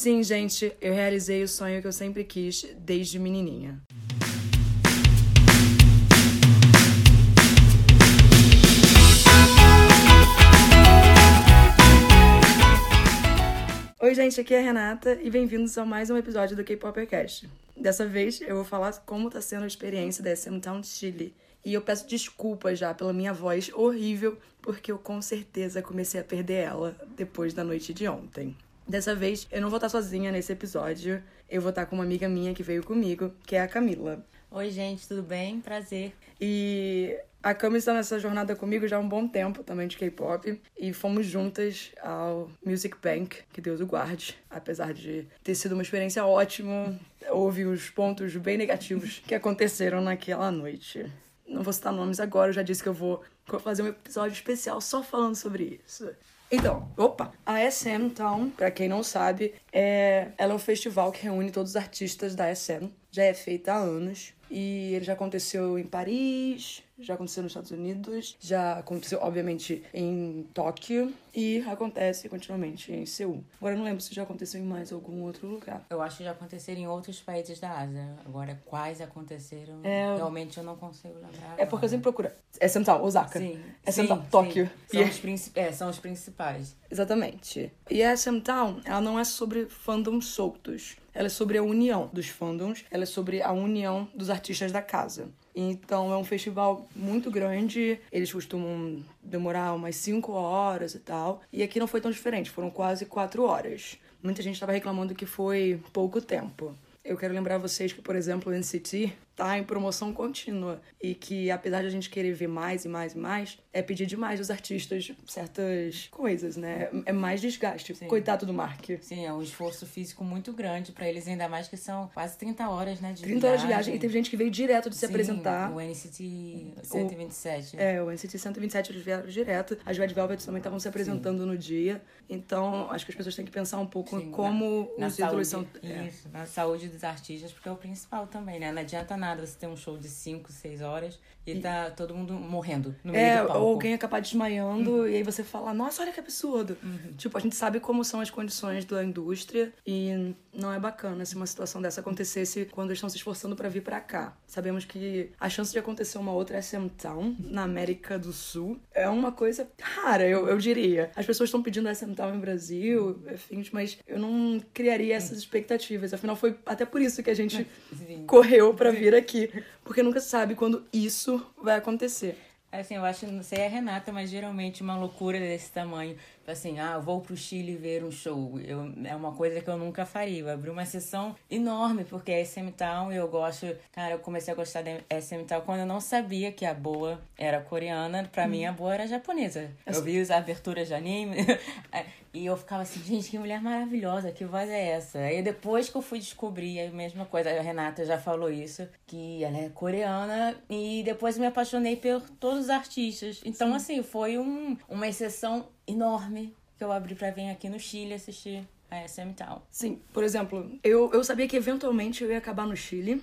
Sim, gente, eu realizei o sonho que eu sempre quis desde menininha. Oi, gente, aqui é a Renata e bem-vindos a mais um episódio do K-Poppercast. Dessa vez eu vou falar como tá sendo a experiência da SM Town Chile. E eu peço desculpas já pela minha voz horrível, porque eu com certeza comecei a perder ela depois da noite de ontem. Dessa vez eu não vou estar sozinha nesse episódio, eu vou estar com uma amiga minha que veio comigo, que é a Camila. Oi, gente, tudo bem? Prazer. E a Cami está nessa jornada comigo já há um bom tempo também de K-pop. E fomos juntas ao Music Bank, que Deus o guarde. Apesar de ter sido uma experiência ótima, houve os pontos bem negativos que aconteceram naquela noite. Não vou citar nomes agora, eu já disse que eu vou fazer um episódio especial só falando sobre isso. Então, opa, a SM Town, pra quem não sabe, é, ela é um festival que reúne todos os artistas da SM. Já é feita há anos. E ele já aconteceu em Paris, já aconteceu nos Estados Unidos, já aconteceu, obviamente, em Tóquio e acontece continuamente em Seul. Agora não lembro se já aconteceu em mais algum outro lugar. Eu acho que já aconteceram em outros países da Ásia. Agora, quais aconteceram, É. realmente eu não consigo lembrar. É porque eu sempre procuro. É central, Osaka. Sim. É sim, central, sim. Tóquio. São, E- os princi- é, são os principais. Exatamente. E a SM Town, ela não é sobre fandoms soltos. Ela é sobre a união dos fandoms, ela é sobre a união dos artistas da casa. Então é um festival muito grande, eles costumam demorar umas 5 horas e tal. E aqui não foi tão diferente, foram quase 4 horas. Muita gente estava reclamando que foi pouco tempo. Eu quero lembrar vocês que, por exemplo, o NCT tá em promoção contínua e que, apesar de a gente querer ver mais e mais e mais, é pedir demais dos artistas certas coisas, né? É mais desgaste. Sim. Coitado do Mark. Sim, é um esforço físico muito grande pra eles, ainda mais que são quase 30 horas, né? De 30 horas de viagem e teve gente que veio direto de se Sim, apresentar. O NCT 127. É, o NCT 127 eles vieram direto. As Red Velvet também estavam se apresentando no dia. Então, acho que as pessoas têm que pensar um pouco Sim, como na os ídolos saúde, são. é. Isso, na saúde dos artistas, porque é o principal também, né? Não adianta nada você ter um show de 5, 6 horas e, tá todo mundo morrendo no meio É, do palco. ou alguém acabar desmaiando e aí você fala, nossa, olha que absurdo. Uhum. Tipo, a gente sabe como são as condições da indústria e não é bacana se uma situação dessa acontecesse quando eles estão se esforçando pra vir pra cá. Sabemos que a chance de acontecer uma outra SM Town na América do Sul é uma coisa rara, eu, eu diria. As pessoas estão pedindo SM Town em Brasil, enfim, mas eu não criaria essas expectativas. Afinal, foi até por isso que a gente Sim. correu pra vir aqui. Porque nunca sabe quando isso vai acontecer. Assim, eu acho, não sei a Renata, mas geralmente uma loucura desse tamanho. Assim, ah, eu vou pro Chile ver um show. Eu, é uma coisa que eu nunca faria. Eu abri uma sessão enorme, porque é SM Town e eu gosto. Cara, eu comecei a gostar da SM Town quando eu não sabia que a boa era coreana. Pra mim, a boa era japonesa. Eu vi as aberturas de anime. E eu ficava assim, gente, que mulher maravilhosa, que voz é essa? Aí depois que eu fui descobrir a mesma coisa, a Renata já falou isso, que ela é coreana, e depois me apaixonei por todos os artistas. Então, assim, foi um, uma exceção enorme que eu abri pra vir aqui no Chile assistir a SM Town. Sim, por exemplo, eu, eu sabia que eventualmente eu ia acabar no Chile,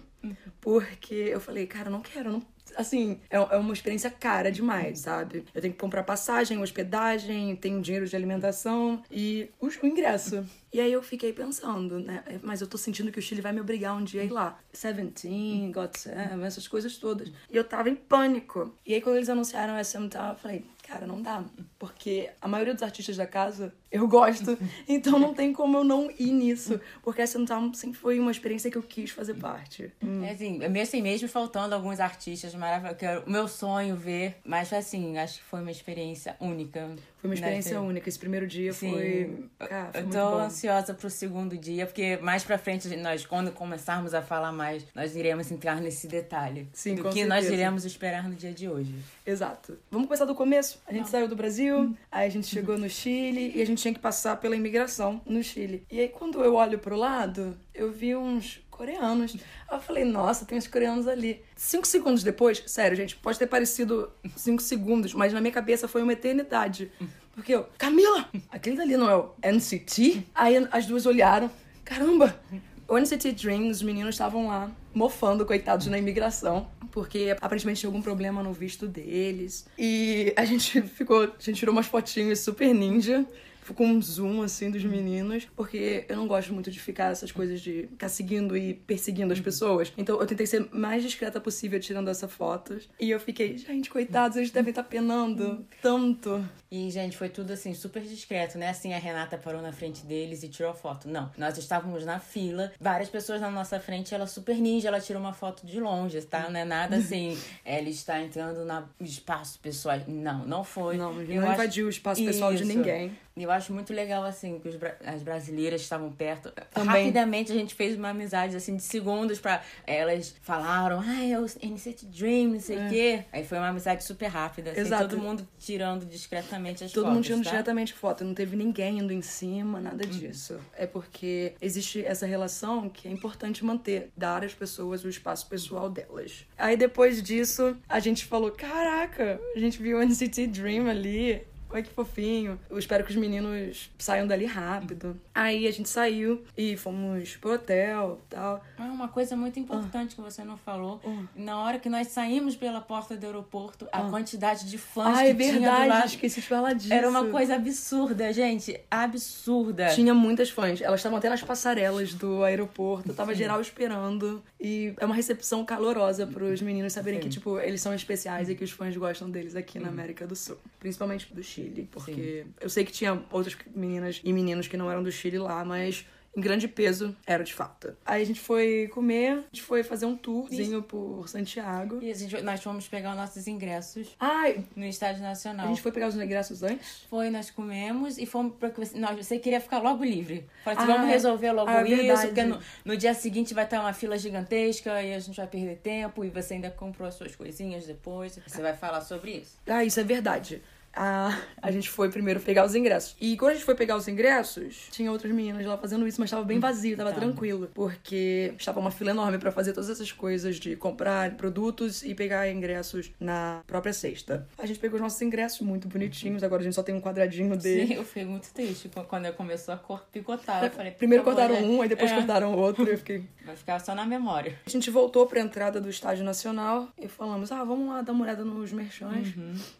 porque eu falei, cara, eu não quero, eu não. Assim, é, é uma experiência cara demais, sabe? Eu tenho que comprar passagem, hospedagem, tenho dinheiro de alimentação e o, ingresso. E aí eu fiquei pensando, né? Mas eu tô sentindo que o Chile vai me obrigar um dia a ir lá. Seventeen, God Seven, essas coisas todas. E eu tava em pânico. E aí quando eles anunciaram essa eu falei, cara, não dá. Porque a maioria dos artistas da casa eu gosto. então não tem como eu não ir nisso. Porque essa Town sempre foi uma experiência que eu quis fazer parte. É assim, mesmo assim, mesmo faltando alguns artistas maravilhosos, que era o meu sonho ver, mas assim, acho que foi uma experiência única. Foi uma né, experiência única. Esse primeiro dia Sim. foi. Cara, foi eu tô bom. ansiosa pro segundo dia, porque mais pra frente, nós, quando começarmos a falar mais, nós iremos entrar nesse detalhe. Sim, do que nós certeza. iremos esperar no dia de hoje. Exato. Vamos começar do começo. A gente saiu do Brasil, aí a gente chegou no Chile e a gente tinha que passar pela imigração no Chile. E aí quando eu olho pro lado, eu vi uns coreanos. Aí eu falei, nossa, tem uns coreanos ali. Cinco segundos depois, sério, gente, pode ter parecido cinco segundos, mas na minha cabeça foi uma eternidade. Porque eu, Camila, aquele dali não é o NCT? Aí as duas olharam, caramba, o NCT Dream, os meninos estavam lá, mofando, coitados, na imigração. Porque aparentemente tinha algum problema no visto deles. E a gente ficou. A gente tirou umas fotinhas super ninja. Com um zoom, assim, dos meninos, porque eu não gosto muito de ficar essas coisas de ficar seguindo e perseguindo as pessoas. Então eu tentei ser mais discreta possível tirando essas fotos. E eu fiquei, gente, coitados, eles devem estar penando tanto. E, gente, foi tudo assim, super discreto, né? Assim, a Renata parou na frente deles e tirou foto. Não, nós estávamos na fila, várias pessoas na nossa frente, ela super ninja, ela tirou uma foto de longe, tá? Não é nada assim, ela está entrando no espaço pessoal. Não, não foi. Não, Eu não acho- invadiu o espaço pessoal de Isso. ninguém. E eu acho muito legal, assim, que bra- as brasileiras estavam perto. Também. Rapidamente a gente fez uma amizade, assim, de segundos pra... Elas falaram, ah, é o NCT Dream, não sei o quê. Aí foi uma amizade super rápida, assim, Exato. todo mundo tirando discretamente as Todo fotos, mundo tirando tá? diretamente foto, não teve ninguém indo em cima, nada disso. É porque existe essa relação que é importante manter, dar às pessoas o espaço pessoal delas. Aí depois disso, a gente falou: caraca, a gente viu o NCT Dream ali. Olha que fofinho. Eu espero que os meninos saiam dali rápido. Aí a gente saiu e fomos pro hotel e tal. Ah, uma coisa muito importante que você não falou. Na hora que nós saímos pela porta do aeroporto, a quantidade de fãs Ah, que é tinha do verdade, lado... esqueci de falar disso. Era uma coisa absurda, gente. Absurda. Tinha muitas fãs. Elas estavam até nas passarelas do aeroporto. Tava geral esperando. E é uma recepção calorosa pros meninos saberem que, tipo, eles são especiais e que os fãs gostam deles aqui na América do Sul. Principalmente do Chile. Porque eu sei que tinha outras meninas e meninos que não eram do Chile lá, mas. Em grande peso, era de fato. Aí a gente foi comer, a gente foi fazer um tourzinho por Santiago. E a gente, nós fomos pegar os nossos ingressos Ai, no Estádio Nacional. a gente foi pegar os ingressos antes? Foi, nós comemos e fomos pra. Nós, você queria ficar logo livre. Falei assim, Ah, vamos resolver logo ah, é isso, verdade. porque no, no dia seguinte vai estar uma fila gigantesca e a gente vai perder tempo e você ainda comprou as suas coisinhas depois. Você vai falar sobre isso. Ah, isso é verdade. A, a gente foi primeiro pegar os ingressos. E quando a gente foi pegar os ingressos, tinha outras meninas lá fazendo isso, mas tava bem vazio, tava Tá. tranquilo. Porque estava uma fila enorme pra fazer todas essas coisas de comprar produtos e pegar ingressos na própria cesta. A gente pegou os nossos ingressos muito bonitinhos, agora a gente só tem um quadradinho dele. Sim, eu fiquei muito triste qu- quando começou a cor picotar. Eu falei, Primeiro cortaram um, aí depois É, cortaram outro, e eu fiquei. Vai ficar só na memória. A gente voltou pra entrada do Estádio Nacional e falamos: ah, vamos lá dar uma olhada nos merchants.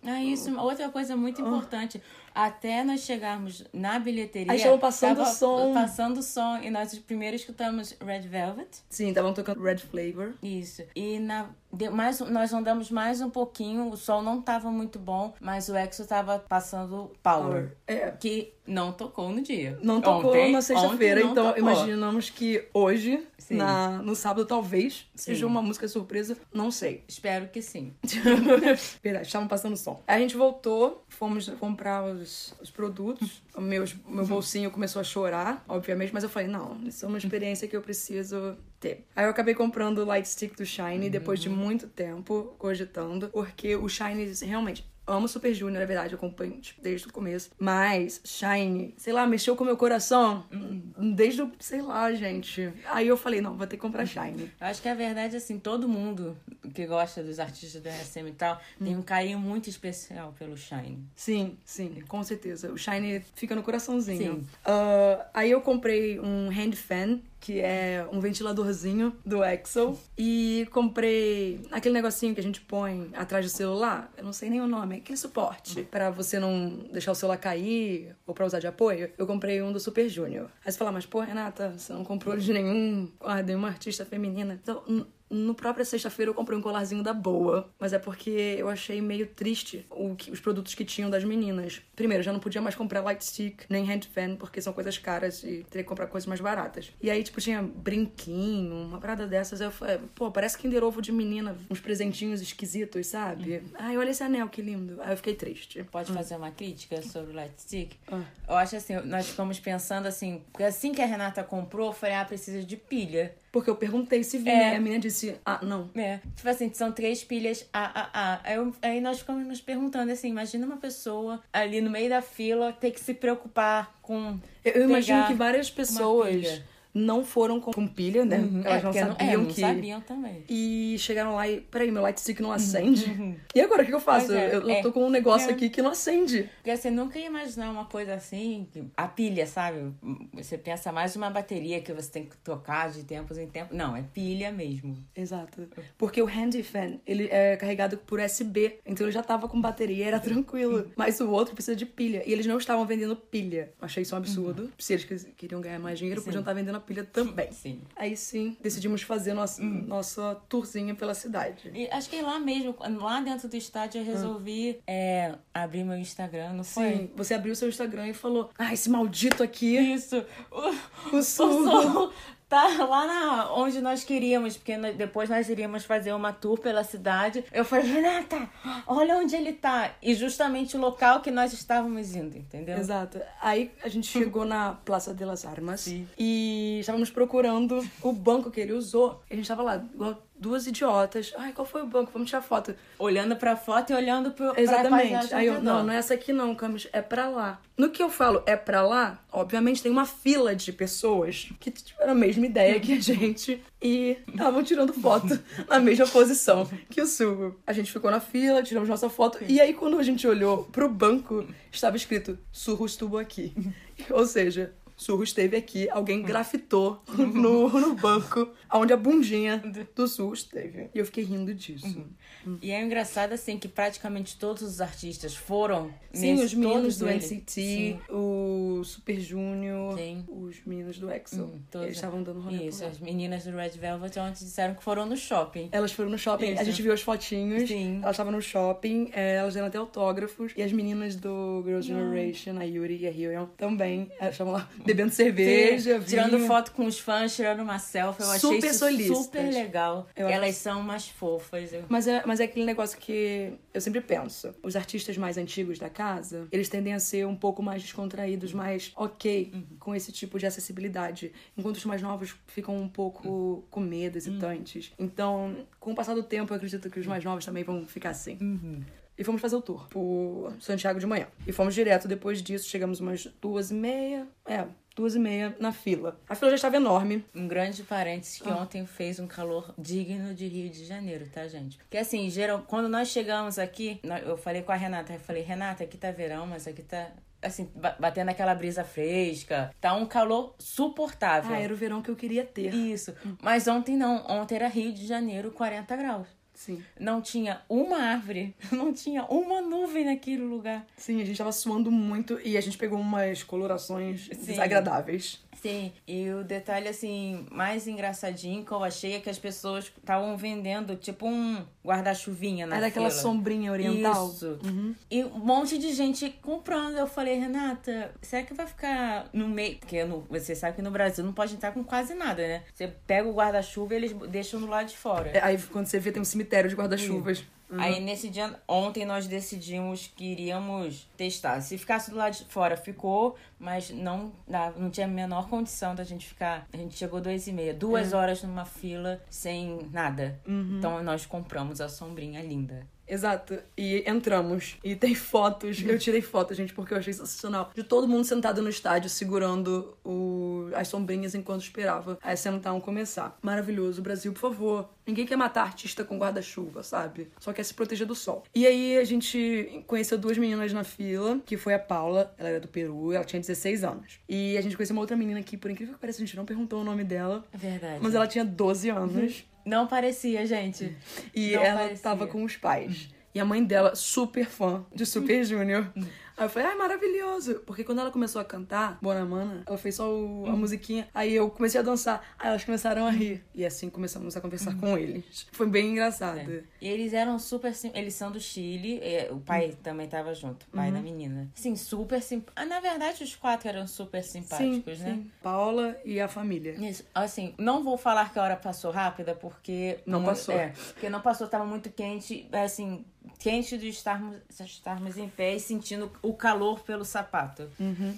Ah, isso. Outra coisa muito importante. Até nós chegarmos na bilheteria. Aí estavam passando tava som. Passando som. E nós primeiro escutamos Red Velvet. Sim, estavam tocando Red Flavor. Isso. E na, mais, nós andamos mais um pouquinho. O sol não tava muito bom, mas o EXO tava passando Power. É, Que não tocou no dia. Não tocou Ontem- na sexta-feira, então tocou. imaginamos que hoje, na, no sábado, talvez seja Sim. uma música surpresa, não sei. Espero que sim. Verdade, estavam passando som. A gente voltou, fomos comprar os, os produtos. O meu, bolsinho começou a chorar, obviamente, mas eu falei, não, isso é uma experiência que eu preciso ter. Aí eu acabei comprando o Light Stick do Shine depois de muito tempo cogitando, porque o Shine realmente. Amo Super Junior, na verdade, eu acompanho tipo, desde o começo. Mas Shine, sei lá, mexeu com o meu coração desde o. sei lá, gente. Aí eu falei, não, vou ter que comprar Shine. Eu acho que a verdade, assim, todo mundo que gosta dos artistas da SM e tal tem um carinho muito especial pelo Shine. Sim, sim, com certeza. O Shine fica no coraçãozinho. Sim. Ah, aí eu comprei um hand fan, que é um ventiladorzinho do Exo. E comprei aquele negocinho que a gente põe atrás do celular. Eu não sei nem o nome, aquele suporte. Pra você não deixar o celular cair ou pra usar de apoio. Eu comprei um do Super Junior. Aí você fala, mas pô, Renata, você não comprou de nenhum, ah, de uma artista feminina. Então, no própria sexta-feira eu comprei um colarzinho da boa, mas é porque eu achei meio triste que- os produtos que tinham das meninas. Primeiro, eu já não podia mais comprar light stick nem hand fan, porque são coisas caras e teria que comprar coisas mais baratas. E aí, tipo, tinha brinquinho, uma parada dessas. Eu falei, pô, parece Kinder Ovo de menina, uns presentinhos esquisitos, sabe? Ai, olha esse anel, que lindo. Aí eu fiquei triste. Pode fazer uma crítica sobre o Light Stick? Ah. Eu acho assim, nós ficamos pensando assim, porque assim que a Renata comprou, eu falei, ah, precisa de pilha. Porque eu perguntei se vinha, É. e a menina disse, ah, não. É, tipo assim, são três pilhas AAA. Aí, eu- aí nós ficamos nos perguntando assim, imagina uma pessoa ali no meio da fila ter que se preocupar com Eu, eu imagino que várias pessoas. Não foram com, pilha, né? Elas É, não sabiam é, não que. sabiam também. E chegaram lá e, peraí, meu light stick não acende. E agora o que eu faço? É, eu, eu é. tô com um negócio aqui que não acende. Porque você nunca ia imaginar uma coisa assim, a pilha, sabe? Você pensa mais numa bateria que você tem que tocar de tempos em tempos. Não, é pilha mesmo. Exato. Porque o handy fan, ele é carregado por USB. Então ele já tava com bateria, era tranquilo. Mas o outro precisa de pilha. E eles não estavam vendendo pilha. Achei isso um absurdo. Se eles queriam ganhar mais dinheiro, podiam estar vendendo a pilha também. Sim. Aí sim, decidimos fazer nossa, nossa tourzinha pela cidade. E acho que lá mesmo, lá dentro do estádio, eu resolvi é, abrir meu Instagram, não foi? Sim, você abriu o seu Instagram e falou: Ah, esse maldito aqui, Isso. O, o o som tá lá na, onde nós queríamos, porque nós- depois nós iríamos fazer uma tour pela cidade. Eu falei, Renata, olha onde ele tá. E justamente o local que nós estávamos indo, entendeu? Exato. Aí a gente chegou na Praça de las Armas Sim. e estávamos procurando o banco que ele usou. A gente tava lá, igual duas idiotas. Ai, qual foi o banco? Vamos tirar foto. Olhando pra foto e olhando pro, Exatamente. ao Aí eu, não, não é essa aqui não, Camis, é pra lá. No que eu falo é pra lá, obviamente tem uma fila de pessoas que tiveram a mesma ideia que a gente e estavam tirando foto na mesma posição que o Sugo. A gente ficou na fila, tiramos nossa foto e aí quando a gente olhou pro banco, estava escrito Surro estuvo aqui. Ou seja, Surro esteve aqui, alguém grafitou no, no banco onde a bundinha do Surro esteve. E eu fiquei rindo disso. E é engraçado, assim, que praticamente todos os artistas foram. Sim, nesse- os meninos do eles. NCT, Sim. o Super Junior, Sim. os meninos do EXO. Hum, todos. Eles estavam dando rolê Isso, as meninas do Red Velvet ontem disseram que foram no shopping. Elas foram no shopping, a Isso. gente viu as fotinhos. Sim. Elas estavam no shopping, é, elas deram até autógrafos. E as meninas do Girls' Generation, a Yuri e a Hyun, também. Elas estavam lá bebendo cerveja, Sim, tirando foto com os fãs, tirando uma selfie. Eu achei Super isso solistas. super legal. Eu Elas são umas fofas. Eu... Mas é, mas é aquele negócio que eu sempre penso. Os artistas mais antigos da casa, eles tendem a ser um pouco mais descontraídos, mais ok com esse tipo de acessibilidade. Enquanto os mais novos ficam um pouco com medo, hesitantes. Então, com o passar do tempo, eu acredito que os mais novos também vão ficar assim. E fomos fazer o tour por Santiago de manhã. E fomos direto depois disso, chegamos umas duas e meia. É, duas e meia na fila. A fila já estava enorme. Um grande parênteses Ah. que ontem fez um calor digno de Rio de Janeiro, tá, gente? Porque assim, geral, quando nós chegamos aqui, eu falei com a Renata, eu falei, Renata, aqui tá verão, mas aqui tá. Assim, ba- batendo aquela brisa fresca. Tá um calor suportável. Ah, era o verão que eu queria ter. Isso. Mas ontem não. Ontem era Rio de Janeiro, 40 graus. Sim. Não tinha uma árvore, não tinha uma nuvem naquele lugar. Sim, a gente tava suando muito e a gente pegou umas colorações Sim. desagradáveis. Sim, e o detalhe assim, mais engraçadinho que eu achei é que as pessoas estavam vendendo tipo um guarda-chuvinha na Era aquela fila. sombrinha oriental. Isso. E um monte de gente comprando. Eu falei, Renata, será que vai ficar no meio? Porque no- você sabe que no Brasil não pode entrar com quase nada, né? Você pega o guarda-chuva e eles deixam do lado de fora. É, Aí quando você vê, tem um cemitério de guarda-chuvas. Aí nesse dia, ontem nós decidimos que iríamos testar. Se ficasse do lado de fora, ficou, mas não, não tinha a menor condição da gente ficar. A gente chegou duas e meia, duas horas numa fila sem nada. Então nós compramos a sombrinha linda. Exato. E entramos. E tem fotos. Eu tirei fotos, gente, porque eu achei sensacional. De todo mundo sentado no estádio, segurando o... as sombrinhas enquanto esperava a Sentaun começar. Maravilhoso. Brasil, por favor. Ninguém quer matar artista com guarda-chuva, sabe? Só quer se proteger do sol. E aí a gente conheceu duas meninas na fila, que foi a Paula, ela era do Peru, ela tinha 16 anos. E a gente conheceu uma outra menina que, por incrível que pareça, a gente não perguntou o nome dela. É verdade. Mas ela tinha 12 anos. Não parecia, gente. E Não ela parecia. tava com os pais. E a mãe dela, super fã de Super Junior. Aí eu falei, ai, maravilhoso. Porque quando ela começou a cantar, Bonamana, ela fez só o- a musiquinha. Aí eu comecei a dançar. Aí elas começaram a rir. E assim começamos a conversar com eles. Foi bem engraçado. E eles eram super sim... Eles são do Chile. e o pai também tava junto, o pai da menina. Sim, super simpáticos. Na verdade, os quatro eram super Sim, simpáticos, né? sim. Paula e a família. Isso. Assim, não vou falar que a hora passou rápida, porque. Não passou. É, porque não passou, tava muito quente, assim, quente de estarmos, estarmos em pé e sentindo o calor pelo sapato.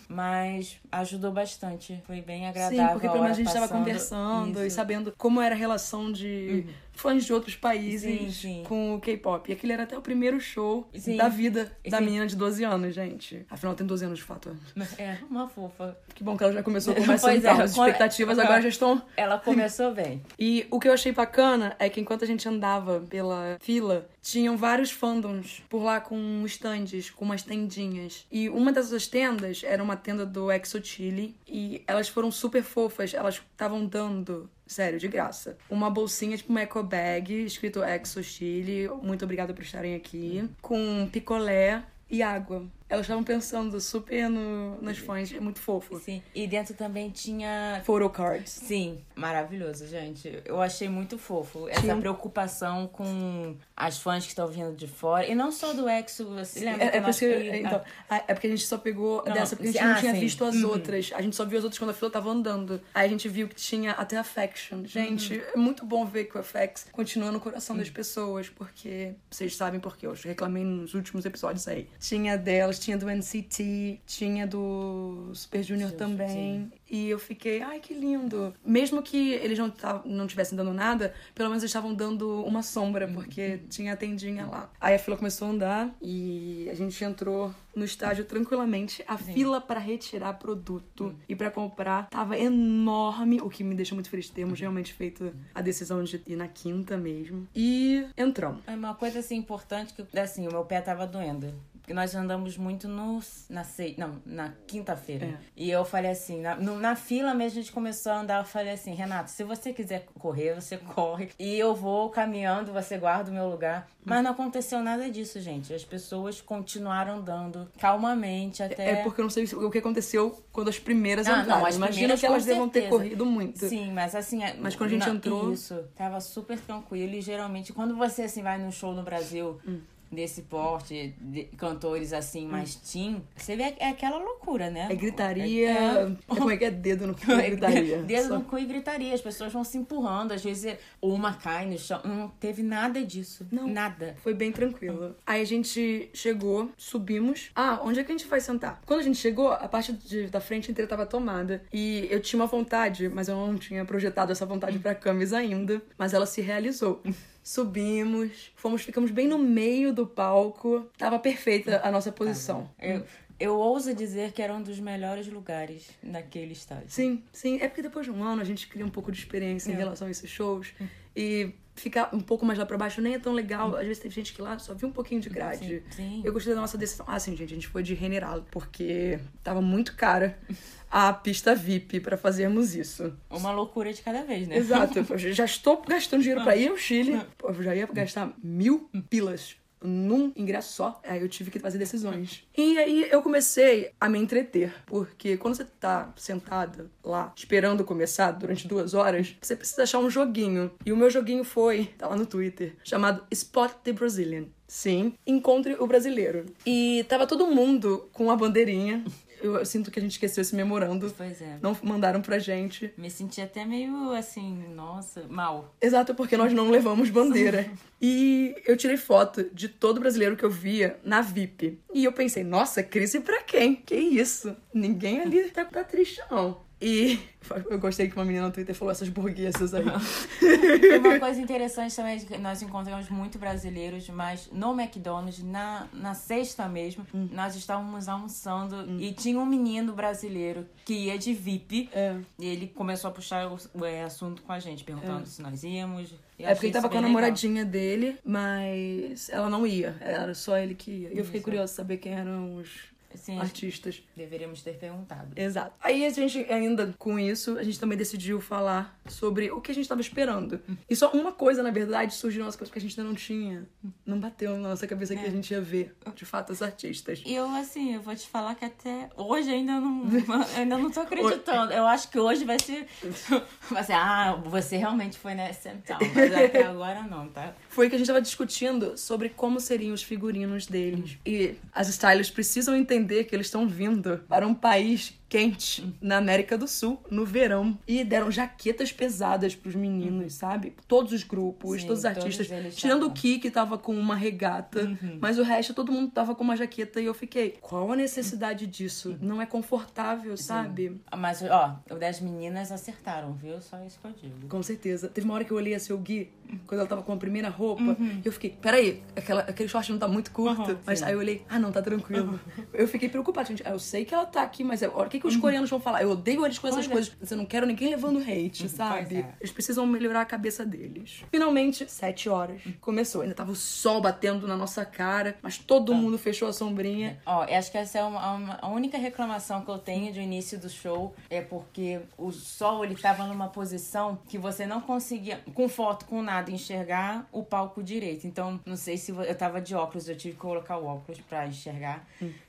Mas ajudou bastante. Foi bem agradável. Sim, porque pelo menos a gente hora tava passando. conversando e Isso. sabendo como era a relação de fãs de outros países Sim, sim. com o K-pop. E aquele era até o primeiro show Sim. da vida da menina de 12 anos, gente. Afinal, tem 12 anos de fato. É, uma fofa. Que bom que ela já começou com mais é, As expectativas agora já estão Ela começou bem. E o que eu achei bacana é que enquanto a gente andava pela fila, tinham vários fandoms por lá com stands, com umas tendinhas. E uma dessas tendas era uma tenda do Exo Chili e elas foram super fofas. Elas estavam dando, sério, de graça, uma bolsinha tipo uma eco bag escrito Exo Chili, muito obrigada por estarem aqui, com picolé e água. Elas estavam pensando super no, nas fãs, é muito fofo. Sim. E dentro também tinha. Photocards. Sim, maravilhoso, gente. Eu achei muito fofo essa Tinha- preocupação com as fãs que estão vindo de fora. E não só do Exo, você lembra? É, é, que porque, então, ah, é porque a gente só pegou Não, dessa, porque a gente sim, não ah, tinha sim. visto as Uhum. outras. A gente só viu as outras quando a fila tava andando. Aí a gente viu que tinha até Affection. Gente, Uhum. é muito bom ver que o FX continua no coração das pessoas, porque vocês sabem porque eu reclamei nos últimos episódios aí. Tinha delas, tinha do NCT, tinha do Super Junior Sim, também. E eu fiquei, ai que lindo. Mesmo que eles não não estivessem dando nada, pelo menos eles estavam dando uma sombra, porque tinha a tendinha lá. Aí a fila começou a andar e a gente entrou no estádio tranquilamente. A fila para retirar produto e para comprar tava enorme, o que me deixa muito feliz. Termos realmente feito a decisão de ir na quinta mesmo. E entramos. É uma coisa assim importante que assim, o meu pé tava doendo. Porque nós andamos muito no, na não, na quinta-feira. É. E eu falei assim, na, no- na fila mesmo a gente começou a andar, eu falei assim, Renato, se você quiser correr, você corre. E eu vou caminhando, você guarda o meu lugar. Mas não aconteceu nada disso, gente. As pessoas continuaram andando calmamente até. É porque eu não sei o que aconteceu quando as primeiras Ah, não, entraram. Imagina que elas devam ter corrido muito. Sim, mas assim. é- Mas quando a gente na- entrou- Isso, tava super tranquilo. E geralmente, quando você assim vai num show no Brasil. Hum. Desse porte, de cantores assim, mais teen, você vê é aquela loucura, né? É gritaria. É- É, como é que é dedo no cu, é gritaria. Dedo Só- no cu e gritaria. As pessoas vão se empurrando, às vezes uma cai no chão. Não teve nada disso. Não. Nada. Foi bem tranquilo. Aí a gente chegou, subimos. Ah, onde é que a gente vai sentar? Quando a gente chegou, a parte de- da frente inteira tava tomada. E eu tinha uma vontade, mas eu não tinha projetado essa vontade pra Camis ainda. Mas ela se realizou. Subimos, fomos, ficamos bem no meio do palco. Tava perfeita a nossa posição. Eu, eu ouso dizer que era um dos melhores lugares naquele estádio. Sim, sim. É porque depois de um ano a gente cria um pouco de experiência em É. relação a esses shows. E ficar um pouco mais lá pra baixo nem é tão legal. Às vezes tem gente que lá só viu um pouquinho de grade. Sim, sim. Eu gostei da nossa decisão. Ah, sim, gente, a gente foi de General, porque tava muito cara a pista VIP pra fazermos isso. Uma loucura de cada vez, né? Exato. Eu já estou gastando dinheiro pra ir ao Chile. Pô, Eu já ia gastar mil pilas num ingresso só. Aí eu tive que fazer decisões. E aí eu comecei a me entreter. Porque quando você tá sentada lá, esperando começar durante duas horas, você precisa achar um joguinho. E o meu joguinho foi, tá lá no Twitter, chamado Spot the Brazilian. Sim, encontre o brasileiro. E tava todo mundo com a bandeirinha. Eu sinto que a gente esqueceu esse memorando. Pois é. Não mandaram pra gente. Me senti até meio assim, nossa, mal. Exato, porque nós não levamos bandeira. E eu tirei foto de todo brasileiro que eu via na VIP. E eu pensei, nossa, crise pra quem? Que isso? Ninguém ali tá, tá triste, não. E eu gostei que uma menina no Twitter falou essas burguesas aí. E uma coisa interessante também é que nós encontramos muito brasileiros, mas no McDonald's, na, na sexta mesmo, Hum. nós estávamos almoçando e tinha um menino brasileiro que ia de VIP. É. E ele começou a puxar o, o, é, assunto com a gente, perguntando se nós íamos. É porque ele tava com a bem legal. namoradinha dele, mas ela não ia. Era só ele que ia. E eu fiquei curiosa saber quem eram os Sim, artistas. deveríamos ter perguntado. Exato. Aí a gente, ainda com isso, a gente também decidiu falar sobre o que a gente tava esperando. E só uma coisa, na verdade, surgiu na nossa cabeça que a gente ainda não tinha. Não bateu na nossa cabeça que a gente ia ver, de fato, os artistas. E eu, assim, eu vou te falar que até hoje ainda não, ainda não tô acreditando. Eu acho que hoje vai ser. Vai ser, ah, você realmente foi nessa central. Mas até agora não, tá? Foi que a gente tava discutindo sobre como seriam os figurinos deles. E as stylists precisam entender que eles estão vindo para um país quente na América do Sul, no verão. E deram jaquetas pesadas pros meninos, sabe? Todos os grupos, Sim, todos os todos artistas. eles Tirando o. Ki, que tava com uma regata. Mas o resto, todo mundo tava com uma jaqueta. E eu fiquei, qual a necessidade disso? Não é confortável, sabe? Mas, ó, o das meninas acertaram, viu? Só isso que eu digo. Com certeza. Teve uma hora que eu olhei assim, o Gui quando ela tava com a primeira roupa. E eu fiquei, peraí, aquela, aquele short não tá muito curto. Uhum, mas sim. aí eu olhei, ah, não, tá tranquilo. Eu fiquei preocupada, gente. ah, Eu sei que ela tá aqui, mas agora o que, que os coreanos vão falar? Eu odeio eles com essas Olha. coisas. Eu não quero ninguém levando hate, sabe? é. Eles precisam melhorar a cabeça deles. Finalmente, sete horas. Começou. Ainda tava o sol batendo na nossa cara, mas todo mundo fechou a sombrinha. Ó, eu acho que essa é uma, uma- a única reclamação que eu tenho do início do show é porque o sol ele tava numa posição que você não conseguia, com foto, com nada, enxergar o palco direito. Então, não sei se eu tava de óculos, eu tive que colocar o óculos pra enxergar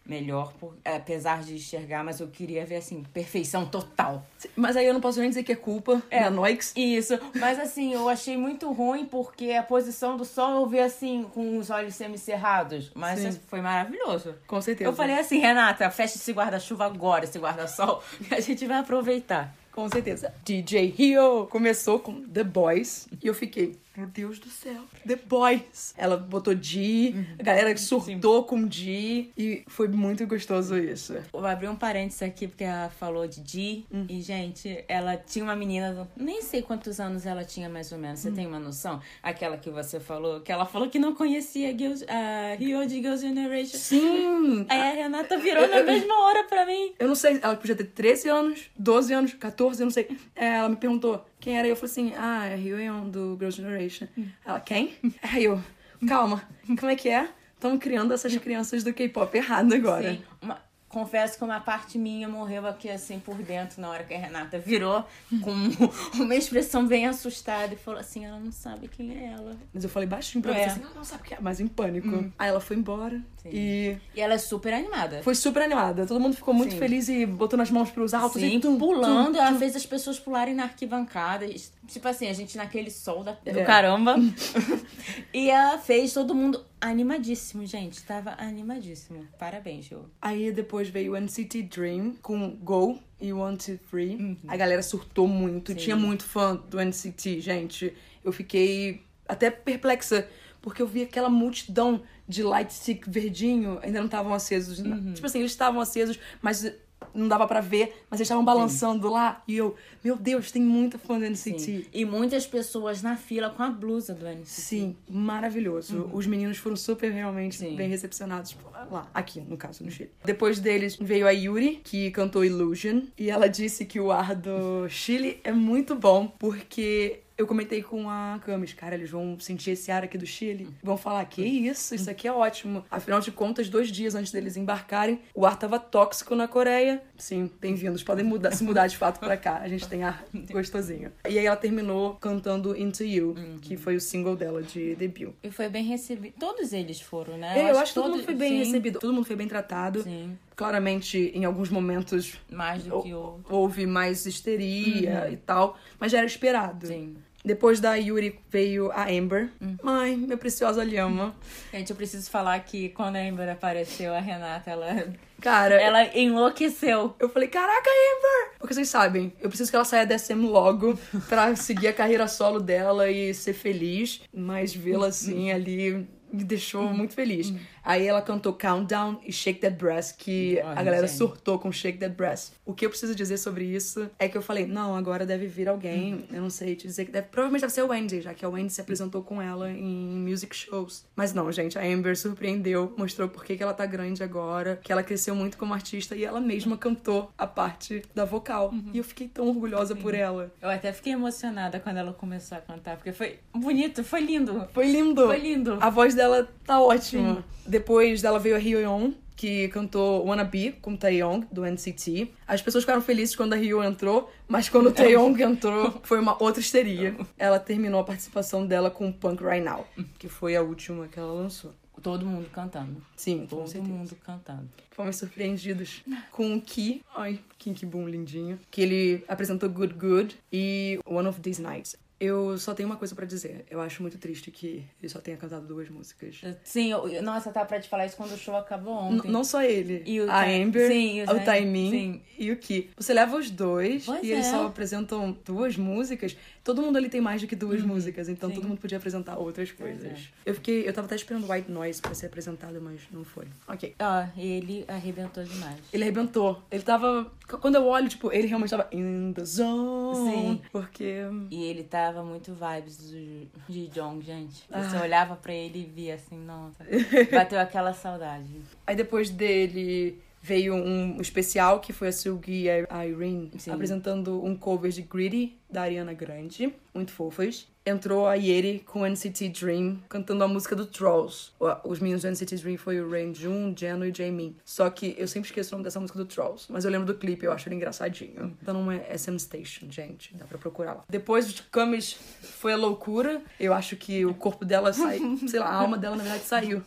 melhor, por- apesar de enxergar, mas eu queria ver assim, perfeição total. Mas aí eu não posso nem dizer que é culpa da Noix. Isso, mas assim, eu achei muito ruim porque a posição do sol eu vi assim, com os olhos semicerrados, mas Sim. foi maravilhoso. Com certeza. Eu falei assim, Renata, fecha esse guarda-chuva agora, esse guarda-sol, que a gente vai aproveitar. Com certeza. DJ Rio começou com The Boys. E eu fiquei, meu Deus do céu, The Boys. Ela botou G, a galera surtou com G. E foi muito gostoso isso. Vou abrir um parênteses aqui, porque ela falou de Di. E, gente, ela tinha uma menina, nem sei quantos anos ela tinha mais ou menos. Você tem uma noção? Aquela que você falou, que ela falou que não conhecia Girls, a Rio de Girls' Generation. Sim! Aí a Renata virou na mesma hora pra mim. Eu não sei, ela podia ter 13 anos, 12 anos, 14, eu não sei. É, ela me perguntou quem era. Eu falei assim, ah, é Rio Yeon do Girls' Generation. Ela, quem? Aí eu, calma, como é que é? Estão criando essas crianças do K-pop errado agora. Sim, uma- confesso que uma parte minha morreu aqui assim por dentro na hora que a Renata virou com uma expressão bem assustada e falou assim: ela não sabe quem é ela. Mas eu falei baixinho pra É. você assim, ela não sabe o que é, mas em pânico. Aí ela foi embora Sim. e E ela é super animada. foi super animada. Todo mundo ficou muito Sim. feliz e botando as mãos pros altos Sim, e tum, pulando, tum, ela tum. fez as pessoas pularem na arquibancada. Tipo assim, a gente naquele sol da- do É. caramba. e ela fez todo mundo animadíssimo, gente. Tava animadíssimo. Parabéns, Gil. Aí depois veio o NCT Dream com Go e One, Two, Three. Uhum. A galera surtou muito. Tinha muito fã do NCT, gente. Eu fiquei até perplexa. Porque eu vi aquela multidão de light stick verdinho, ainda não estavam acesos. Uhum. Tipo assim, eles estavam acesos, mas não dava pra ver, mas eles estavam balançando lá. E eu, meu Deus, tem muita fã do NCT. Sim. E muitas pessoas na fila com a blusa do NCT. Sim, maravilhoso. Os meninos foram super realmente Uhum. Sim. bem recepcionados por lá, aqui, no caso, no Chile. Depois deles veio a Yuri, que cantou Illusion, e ela disse que o ar do Chile é muito bom, porque eu comentei com a Camis, cara, eles vão sentir esse ar aqui do Chile, vão falar, que isso, isso aqui é ótimo. Afinal de contas, dois dias antes deles embarcarem, o ar tava tóxico na Coreia. Sim, bem-vindos, podem mudar, se mudar de fato pra cá, a gente tem ar gostosinho. E aí ela terminou cantando Into You, que foi o single dela de debut. E foi bem recebido. Todos eles foram, né? É, eu acho que todo todos- mundo foi bem sim, recebido, todo mundo foi bem tratado. Sim. Claramente, em alguns momentos Mais do que houve mais histeria e tal, mas já era esperado. Sim. Depois da Yuri veio a Amber. Ai, minha preciosa Lhama. Gente, eu preciso falar que quando a Amber apareceu, a Renata, ela, Cara, ela enlouqueceu. eu falei, caraca, Amber! Porque vocês sabem, eu preciso que ela saia da SM logo pra seguir a carreira solo dela e ser feliz. Mas vê-la assim ali me deixou muito feliz. Aí ela cantou Countdown e Shake That Breast, que Ai, a galera gente. surtou com Shake That Breast. O que eu preciso dizer sobre isso é que eu falei, não, agora deve vir alguém, eu não sei te dizer que deve. Provavelmente deve ser o Wendy, já que a Wendy se apresentou com ela em music shows. Mas não, gente, a Amber surpreendeu, mostrou por que que ela tá grande agora, que ela cresceu muito como artista e ela mesma cantou a parte da vocal. E eu fiquei tão orgulhosa por ela. Eu até fiquei emocionada quando ela começou a cantar, porque foi bonito, foi lindo. Foi lindo. Foi lindo. A voz dela tá ótima. Depois dela veio a Hyoyeon, que cantou Wanna Be com Taeyong, do NCT. As pessoas ficaram felizes quando a Hyo entrou, mas quando o Taeyong entrou, foi uma outra histeria. Ela terminou a participação dela com Punk Right Now, que foi a última que ela lançou. Todo mundo cantando. Sim, Todo mundo cantando. Fomos surpreendidos com o Ki. Ai, Kim Ki Boom lindinho. Que ele apresentou Good Good e One of These Nights. Eu só tenho uma coisa pra dizer. Eu acho muito triste que ele só tenha cantado duas músicas. Sim, eu, nossa, tá pra te falar isso quando o show acabou N- ontem. não só ele. E o a Amber, sim, o o Tai- Taimin sim. e o Ki. Você leva os dois Pois e eles é. só apresentam duas músicas. Todo mundo ali tem mais do que duas músicas, então Uhum. sim. todo mundo podia apresentar outras coisas. é. Eu fiquei, eu tava até esperando White Noise pra ser apresentado, mas não foi. Ok. Ó, ele arrebentou demais. Ele arrebentou. Ele tava. Quando eu olho, tipo, ele realmente tava in the zone. Sim. Porque. E ele dava muito vibes do Ji Jong, gente. Ah. Você olhava pra ele e via assim, nossa, bateu aquela saudade. Aí depois dele veio um especial que foi a Sugi e a Irene Sim. apresentando um cover de Greedy da Ariana Grande, muito fofas. Entrou a Yeri com NCT Dream cantando a música do Trolls. Os meninos do NCT Dream foi o Rain Jun, Jeno e Jaemin. Só que eu sempre esqueço o nome dessa música do Trolls, mas eu lembro do clipe, eu acho ele engraçadinho. Então não é SM Station, gente, dá pra procurar lá. Depois de Camis foi a loucura. Eu acho que o corpo dela saiu, sei lá, a alma dela na verdade saiu.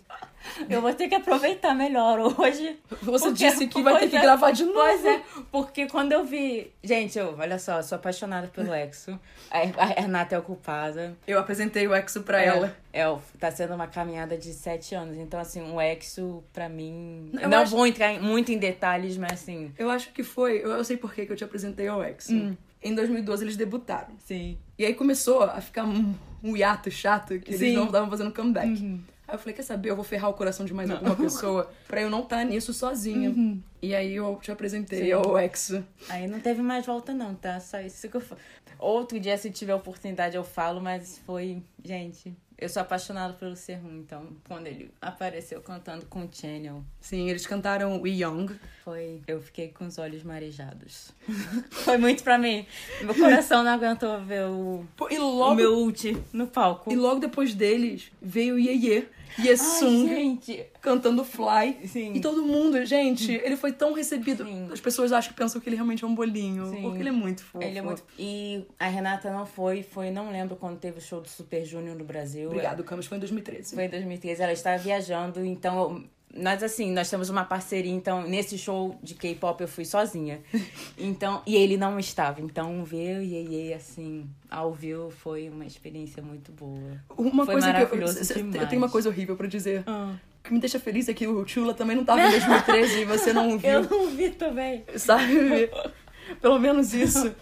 Eu vou ter que aproveitar melhor hoje. Você Porque- disse que vai ter que gravar de novo. Pois é, porque quando eu vi. Gente, eu, olha só, eu sou apaixonada pelo Exo. A, a Renata é ocupada. Eu apresentei o Exo pra É, ela. É, tá sendo uma caminhada de sete anos. Então, assim, o Exo, pra mim. Eu não acho- vou entrar muito em detalhes, mas assim. Eu acho que foi. Eu, eu sei por que eu te apresentei ao Exo. Em 2012 eles debutaram. Sim. E aí começou a ficar um, um hiato chato que eles Sim. não estavam fazendo comeback. Aí eu falei, quer saber, eu vou ferrar o coração de mais alguma pessoa pra eu não estar nisso sozinha. E aí eu te apresentei Sim. ao Exo. Aí não teve mais volta, não, tá? Só isso que eu falo. Outro dia, se tiver oportunidade, eu falo, mas foi. Gente, eu sou apaixonada pelo Serrum, então, quando ele apareceu cantando com o Channel, Sim, eles cantaram We Young. foi. Eu fiquei com os olhos marejados. foi muito pra mim. Meu coração não aguentou ver o, Pô, E o logo, meu ult no palco. e logo depois deles veio Ye Ai, Yesung gente. cantando Fly. Sim. E todo mundo, gente, ele foi tão recebido. Sim. As pessoas acham que pensam que ele realmente é um bolinho. Sim. Porque ele é muito fofo. Ele é muito. E a Renata não foi, foi, não lembro quando teve o show do Super Junior no Brasil. Obrigado, Camus. Foi em 2013. Foi em 2013, ela estava viajando, então nós assim, nós temos uma parceria, então nesse show de K-pop eu fui sozinha. Então, e ele não estava, então ver o Yeye assim, ao vivo foi uma experiência muito boa. Uma Foi coisa que eu, maravilhoso eu, eu demais. tenho uma coisa horrível pra dizer. O que me deixa feliz é que o Chula também não tava em 2013 e você não viu, Eu não vi também. sabe? Pelo menos isso.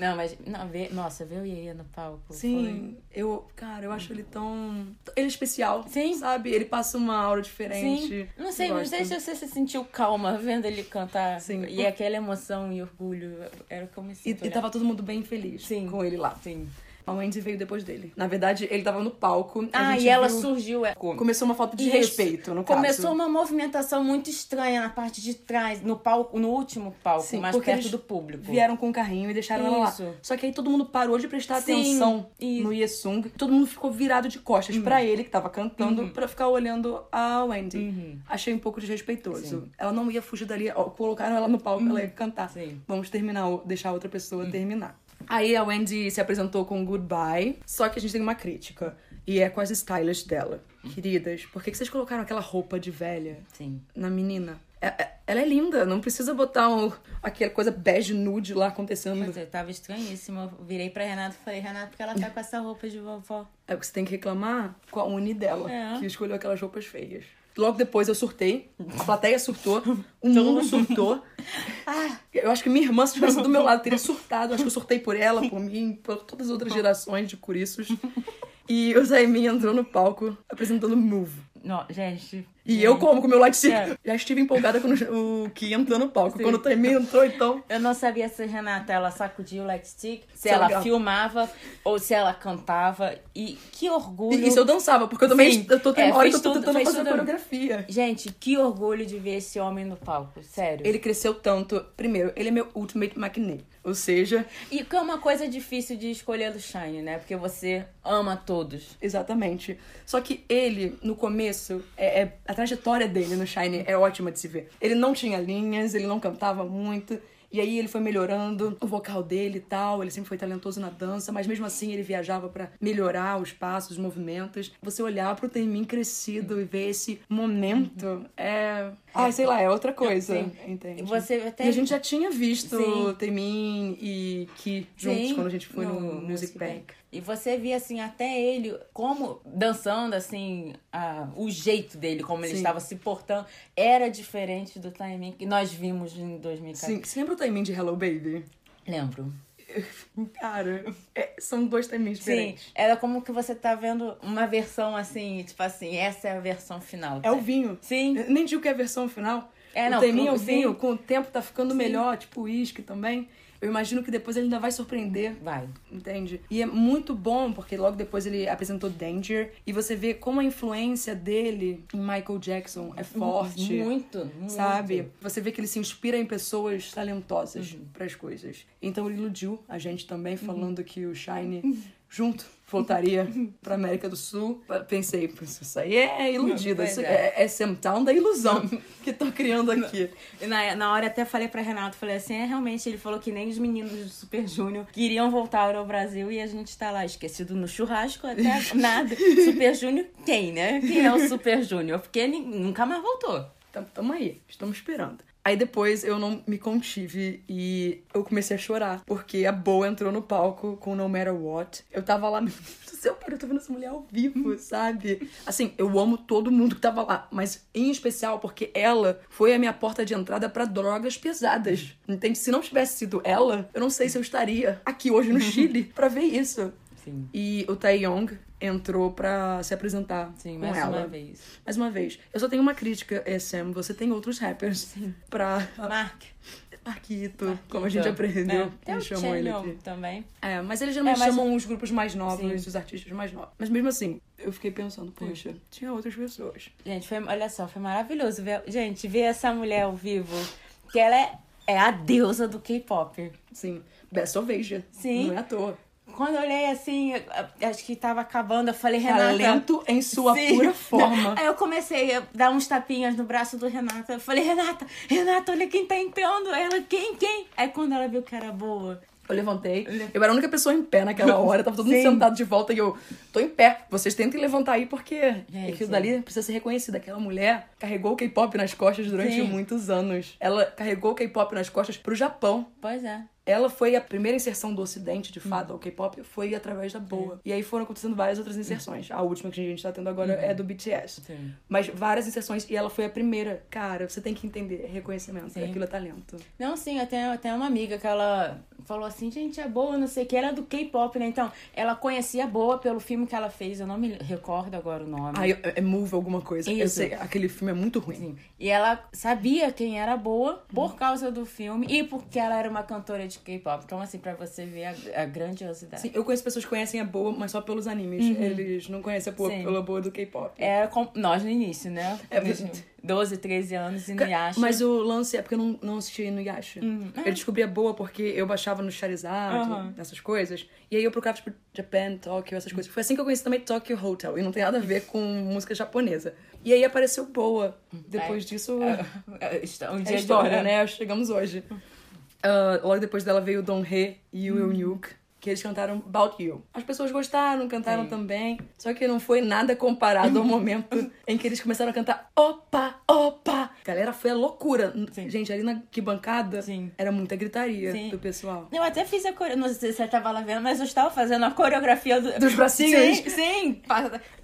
Não, mas não, ver, nossa, ver o Yeye no palco. Sim, eu, cara, eu acho ele tão. Ele é especial. Sim. Sabe? Ele passa uma aura Foi... diferente. Sim. Não sei, mas gosto. deixa você se sentiu calma vendo ele cantar. Sim. E aquela emoção e orgulho, era o que eu me E, e tava todo mundo bem feliz Sim. com ele lá. Sim. A Wendy veio depois dele. Na verdade, ele tava no palco. Ah, e ela viu- surgiu. é, Começou uma falta de Isso. respeito, no caso. Começou uma movimentação muito estranha na parte de trás, no palco, no último palco, Sim, mais perto do público. Vieram com o carrinho e deixaram ela lá. Isso. Só que aí todo mundo parou de prestar Sim, atenção isso. no Yesung. Todo mundo ficou virado de costas Uhum. pra ele, que tava cantando, pra ficar olhando a Wendy. Uhum. Achei um pouco desrespeitoso. Ela não ia fugir dali. ó, Colocaram ela no palco, ela ia cantar. Uhum. Sim. Vamos terminar, deixar outra pessoa terminar. Aí a Wendy se apresentou com Goodbye, só que a gente tem uma crítica. E é com as stylists dela. Queridas, por que que vocês colocaram aquela roupa de velha Sim. na menina? É- é- ela é linda, não precisa botar um, aquela coisa bege nude lá acontecendo. Pois é, tava estranhíssimo. Eu virei pra Renata e falei, Renata, porque ela tá com essa roupa de vovó. É o que você tem que reclamar com a uni dela, É. que escolheu aquelas roupas feias. Logo depois eu surtei, a plateia surtou, o mundo surtou. Ah, Eu acho que minha irmã, se tivesse do meu lado, teria surtado. Eu acho que eu surtei por ela, por mim, por todas as outras gerações de curiços. E o Zaimin entrou no palco apresentando Move. Não, gente. E eu como com o meu lightstick. É. Já estive empolgada quando o Ki entrou no palco. Sim. Quando o Taemin entrou, então... Eu não sabia se Renata ela sacudia o lightstick, se é ela legal. filmava ou se ela cantava. E que orgulho. E isso eu dançava, porque eu também Sim. eu tô, É, hora que eu tô tudo- tentando fazer a tudo. coreografia. Gente, que orgulho de ver esse homem no palco, sério. Ele cresceu tanto. Primeiro, ele é meu ultimate matinee. Ou seja, E que é uma coisa difícil de escolher do Shine, né? Porque você ama todos. exatamente. Só que ele, no começo, é, é- a trajetória dele no Shine é ótima de se ver. Ele não tinha linhas, ele não cantava muito. E aí ele foi melhorando o vocal dele e tal, ele sempre foi talentoso na dança, mas mesmo assim ele viajava pra melhorar os passos, os movimentos. Você olhar pro Taemin crescido e ver esse momento é... Ai, sei lá, é outra coisa, Sim. entende? Você até E a gente já tinha visto Sim. Taemin e Ki juntos Sim, quando a gente foi no, Music Bank. E você via, assim, até ele, como dançando, assim, a, o jeito dele, como ele Sim. estava se portando, era diferente do timing que nós vimos em 2014. Sim, você lembra o Taemin de Hello Baby? Lembro. Cara, é- são dois Taemins Sim, diferentes. era como que você tá vendo uma versão assim, tipo assim, essa é a versão final. É o vinho. Sim. Eu nem digo que é a versão final. É, o não, Taemin é o sim. vinho, com o tempo tá ficando melhor, tipo uísque também. Eu imagino que depois ele ainda vai surpreender. Vai. Entende? E é muito bom, porque logo depois ele apresentou Danger, e você vê como a influência dele em Michael Jackson é forte. Muito, muito. Sabe? Você vê que ele se inspira em pessoas talentosas para as coisas. Então ele iludiu a gente também, falando que o Shine junto voltaria pra América do Sul. Pensei, "Pô, isso aí é iludida. Isso é. é, é Samtown da ilusão que tô criando aqui. E Na, na hora até falei pra Renato, falei assim, é realmente, ele falou que nem os meninos do Super Júnior queriam voltar ao Brasil e a gente tá lá esquecido no churrasco, até nada. Super Júnior, quem, né? Quem é o Super Júnior? Porque ele nunca mais voltou. Então, tamo aí, estamos esperando. Aí depois eu não me contive e eu comecei a chorar, porque a Boa entrou no palco com No Matter What. Eu tava lá, meu Deus do céu, cara, eu tô vendo essa mulher ao vivo, sabe? Assim, eu amo todo mundo que tava lá, mas em especial porque ela foi a minha porta de entrada pra drogas pesadas. Entende? Se não tivesse sido ela, eu não sei se eu estaria aqui hoje no Chile pra ver isso. Sim. E o Taeyong entrou pra se apresentar Sim, com mais ela. uma vez. Mais uma vez, eu só tenho uma crítica, é, Sam. Você tem outros rappers pra. Mark. Marquito, como a gente aprendeu. É. Tem o chamou ele Chanel aqui. também. É, mas eles geralmente É, mas- chamam os grupos mais novos, Sim. os artistas mais novos. Mas mesmo assim, eu fiquei pensando, poxa, tinha outras pessoas. Gente, foi, olha só, foi maravilhoso ver, gente, ver essa mulher ao vivo, que ela é, é a deusa do K-pop. Sim, Best of Asia. Sim. Não é à toa. Quando eu olhei assim, acho que tava acabando, eu falei, Renata. Talento em sua Sim. pura forma. Aí eu comecei a dar uns tapinhas no braço do Renata. Eu falei, Renata, Renata, olha quem tá entrando. Ela, quem, quem? Aí quando ela viu que era boa. Eu levantei. Eu era a única pessoa em pé naquela hora. Tava todo mundo sentado de volta e eu tô em pé. Vocês tentem levantar aí porque Gente. aquilo dali precisa ser reconhecido. Aquela mulher carregou o K-pop nas costas durante Sim. muitos anos. Ela carregou o K-pop nas costas pro Japão. Pois é. Ela foi a primeira inserção do Ocidente, de fato, ao K-pop, foi através da Boa. E aí foram acontecendo várias outras inserções. A última que a gente tá tendo agora é do BTS. Sim. Mas várias inserções, e ela foi a primeira. Cara, você tem que entender, é reconhecimento, Sim. aquilo é talento. Não, sim, eu tenho, eu tenho uma amiga que ela falou assim, gente, é boa, não sei o que, ela é do K-pop, né? Então, ela conhecia a boa pelo filme que ela fez, eu não me recordo agora o nome. Ah, eu- é Move alguma coisa. Eu Isso. sei, aquele filme é muito ruim. Sim. E ela sabia quem era boa por causa do filme e porque ela era uma cantora de K-pop. Então, assim, pra você ver a, a grandiosidade. Sim, eu conheço pessoas que conhecem a boa, mas só pelos animes. Eles não conhecem a boa Sim. pela boa do K-pop. Era com nós no início, né? É, Nos 12, 13 anos e no Yasha. Mas o lance é porque eu não, não assisti no Yasha. Eu descobri a boa porque eu baixava no Charizard, Aham. essas coisas. E aí eu procurava, tipo, Japan, Tokyo, essas coisas. Foi assim que eu conheci também Tokyo Hotel. E não tem nada a ver com música japonesa. E aí apareceu boa. Depois É. disso, um é dia de história, hora. né? Chegamos hoje. Ah, logo depois dela veio o Don He e o Eunuch, que eles cantaram About You. As pessoas gostaram, cantaram Sim. também. Só que não foi nada comparado ao momento em que eles começaram a cantar Opa, opa! Galera, foi a loucura. Sim. Gente, ali na que bancada Sim. era muita gritaria Sim. do pessoal. Eu até fiz a coreografia, não sei se você tava lá vendo, mas eu estava fazendo a coreografia do... Dos bracinhos? Sim, sim.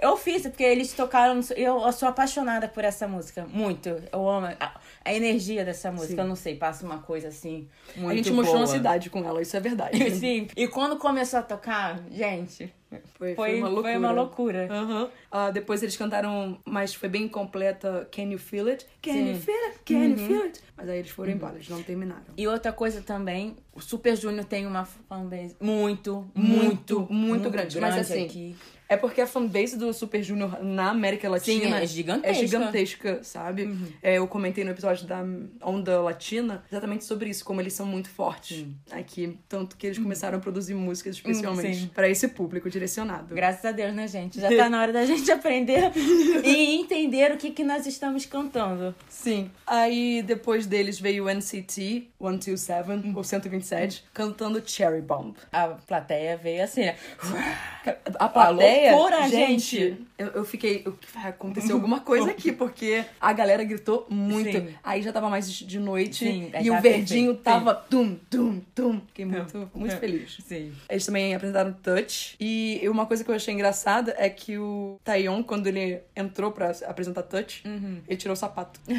Eu fiz, porque eles tocaram. Eu, sou apaixonada por essa música. Muito. Eu amo a, a energia dessa música. Eu não sei, passa uma coisa assim. Muito a gente mostrou boa. uma cidade com ela, isso é verdade. Sim. E quando começou a tocar, gente, Foi, foi, uma loucura. foi uma loucura. Aham. Ah, depois eles cantaram, mas foi bem completa Can You Feel It? Can Sim. You Feel It? Can You Feel It? Mas aí eles foram embora, eles não terminaram. E outra coisa também, o Super Junior tem uma fanbase muito, Muito, muito, muito grande. Mas assim, aqui. É porque a fanbase do Super Junior na América Latina Sim, é gigantesca. Uhum. é gigantesca, sabe? É, eu comentei no episódio da Onda Latina exatamente sobre isso, como eles são muito fortes aqui. Tanto que eles começaram a produzir músicas especialmente Uhum. Para esse público direcionado. Graças a Deus, né, gente? Já tá na hora da gente aprender e entender o que, que nós estamos cantando. Sim. Aí depois deles veio o NCT 127, Uhum. ou 127, cantando Cherry Bomb. A plateia veio assim, né? A plateia, loucura, gente, gente. Eu, eu fiquei, eu, vai acontecer alguma coisa aqui, porque a galera gritou muito. Sim. Aí já tava mais de noite Sim, aí e o tava verdinho perfeito. tava tum, tum, tum. Fiquei muito, muito É. feliz. Sim. Eles também apresentaram Touch. E uma coisa que eu achei engraçada é que o Taeyeon, quando ele entrou pra apresentar Touch, Uhum. ele tirou o sapato.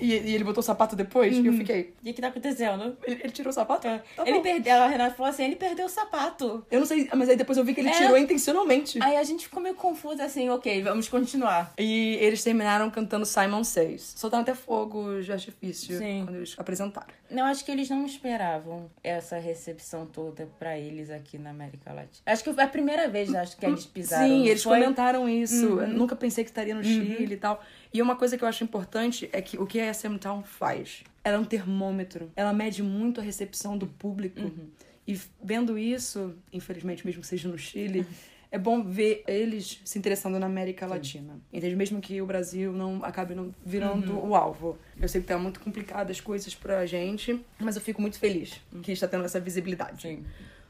O E, e ele botou o sapato depois, e eu fiquei... que, que tá acontecendo? Ele, ele tirou o sapato? É. Tá ele perdeu, a Renata falou assim, ele perdeu o sapato. Eu não sei, mas aí depois eu vi que ele É. tirou intencionalmente. Aí a gente ficou meio confusa assim, ok, vamos continuar. E eles terminaram cantando Simon Says. Soltaram até fogo de artifício Sim. quando eles apresentaram. Eu acho que eles não esperavam essa recepção toda pra eles aqui na América Latina. Acho que foi a primeira vez, acho que eles pisaram. Sim, eles foi? Uhum. comentaram isso. Eu nunca pensei que estaria no Chile e tal. E uma coisa que eu acho importante é que o que a SM Town faz? Ela é um termômetro. Ela mede muito a recepção do público. Uhum. E vendo isso, infelizmente, mesmo que seja no Chile, é bom ver eles se interessando na América Latina. Entende? Mesmo que o Brasil não acabe não virando Uhum. o alvo. Eu sei que tá muito complicado as coisas pra gente, mas eu fico muito feliz que está tendo essa visibilidade. Sim.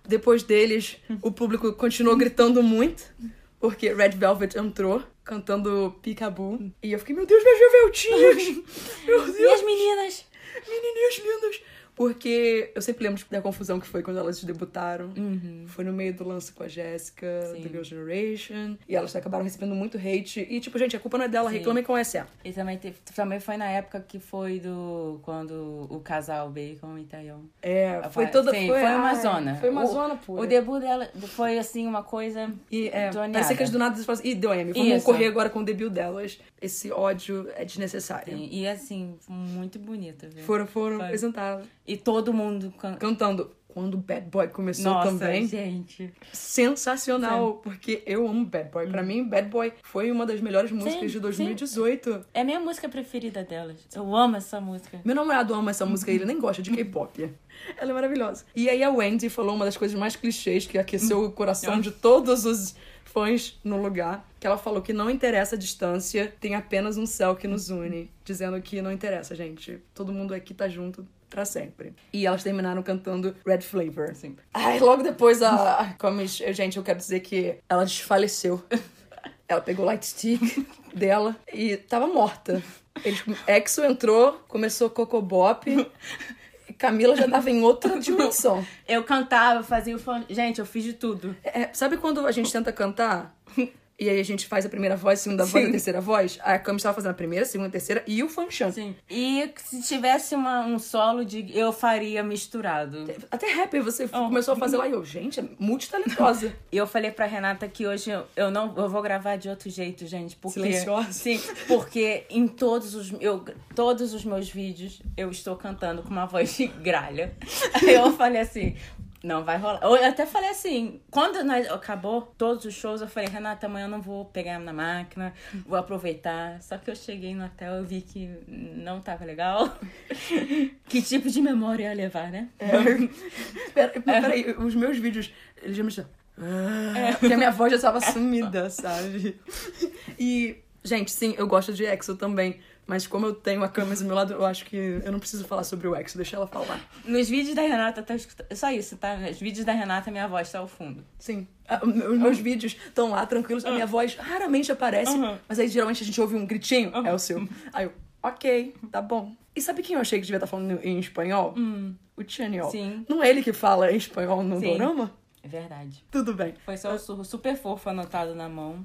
Depois deles, o público continuou gritando muito, porque Red Velvet entrou cantando Peekaboo. E eu fiquei, meu Deus, minhas Velvetinhas! Meu E Deus, as meninas? menininhas lindas! Porque eu sempre lembro da confusão que foi quando elas debutaram. Foi no meio do lance com a Jéssica, do Girl Generation. E elas acabaram recebendo muito hate. E, tipo, gente, a culpa não é dela, Sim. reclamem com a SM. E também, teve, também foi na época que foi do. Quando o casal Bacon e Tayon. É, foi toda... Sim, foi, foi uma ai, zona. Foi uma O- zona pura. O debut dela foi assim, uma coisa. E é, parecia que eles do nada falaram assim, ih, deu M, vamos Isso. correr agora com o debut delas. Esse ódio é desnecessário. Sim, e assim, muito bonita, viu? Foram, foram Foi. apresentadas. E todo mundo can... Cantando. Quando o Bad Boy começou Nossa, também. gente. Sensacional, porque eu amo Bad Boy. Pra mim, Bad Boy foi uma das melhores músicas Sim, de 2018. É a minha música preferida delas. Eu amo essa música. Meu namorado ama essa música, ele nem gosta de K-pop. Ela é maravilhosa. E aí a Wendy falou uma das coisas mais clichês que aqueceu o coração de todos os fãs no lugar. Que ela falou que não interessa a distância, tem apenas um céu que nos une. Dizendo que não interessa, gente. Todo mundo aqui tá junto pra sempre. E elas terminaram cantando Red Flavor. Sim. Ai, logo depois a, Comis, gente, eu quero dizer que ela desfaleceu. Ela pegou o light stick dela e tava morta. Eles, Exo entrou, começou Coco Bop. e Camila já tava em outra dimensão. Eu cantava, fazia o fone. Gente, eu fiz de tudo. É, sabe quando a gente tenta cantar? E aí a gente faz a primeira voz, a segunda voz, Sim. a terceira voz? A Camis tava fazendo a primeira, a segunda, a terceira e o Fanchan. Sim. E se tivesse uma, um solo de. Eu faria misturado. Até rapper você Oh. começou a fazer lá e eu, gente, é multitalentosa. E eu falei pra Renata que hoje eu, eu não eu vou gravar de outro jeito, gente. Porque, Silenciosa? Sim, porque em todos os, eu, todos os meus vídeos eu estou cantando com uma voz de gralha. Aí eu falei assim. Não vai rolar. Eu até falei assim, quando nós acabou todos os shows, eu falei, Renata, amanhã eu não vou pegar na máquina, vou aproveitar. Só que eu cheguei no hotel e vi que não tava legal. que tipo de memória ia levar, né? Pera, peraí, os meus vídeos, eles já me chamam. Porque a minha voz já tava sumida, sabe? E, gente, sim, eu gosto de EXO também. Mas como eu tenho a câmera do meu lado, eu acho que eu não preciso falar sobre o EXO, deixa ela falar. Nos vídeos da Renata tá escutando. Só isso, tá? Nos vídeos da Renata, minha voz tá ao fundo. Sim. Ah, Os meus vídeos estão lá tranquilos, a minha voz raramente aparece, Uhum. mas aí geralmente a gente ouve um gritinho, é o seu. Aí eu, ok, tá bom. E sabe quem eu achei que devia estar falando em espanhol? O Chaniol. Sim. Não é ele que fala em espanhol no Sim. dorama? É verdade. Tudo bem. Foi só o surro super fofo anotado na mão.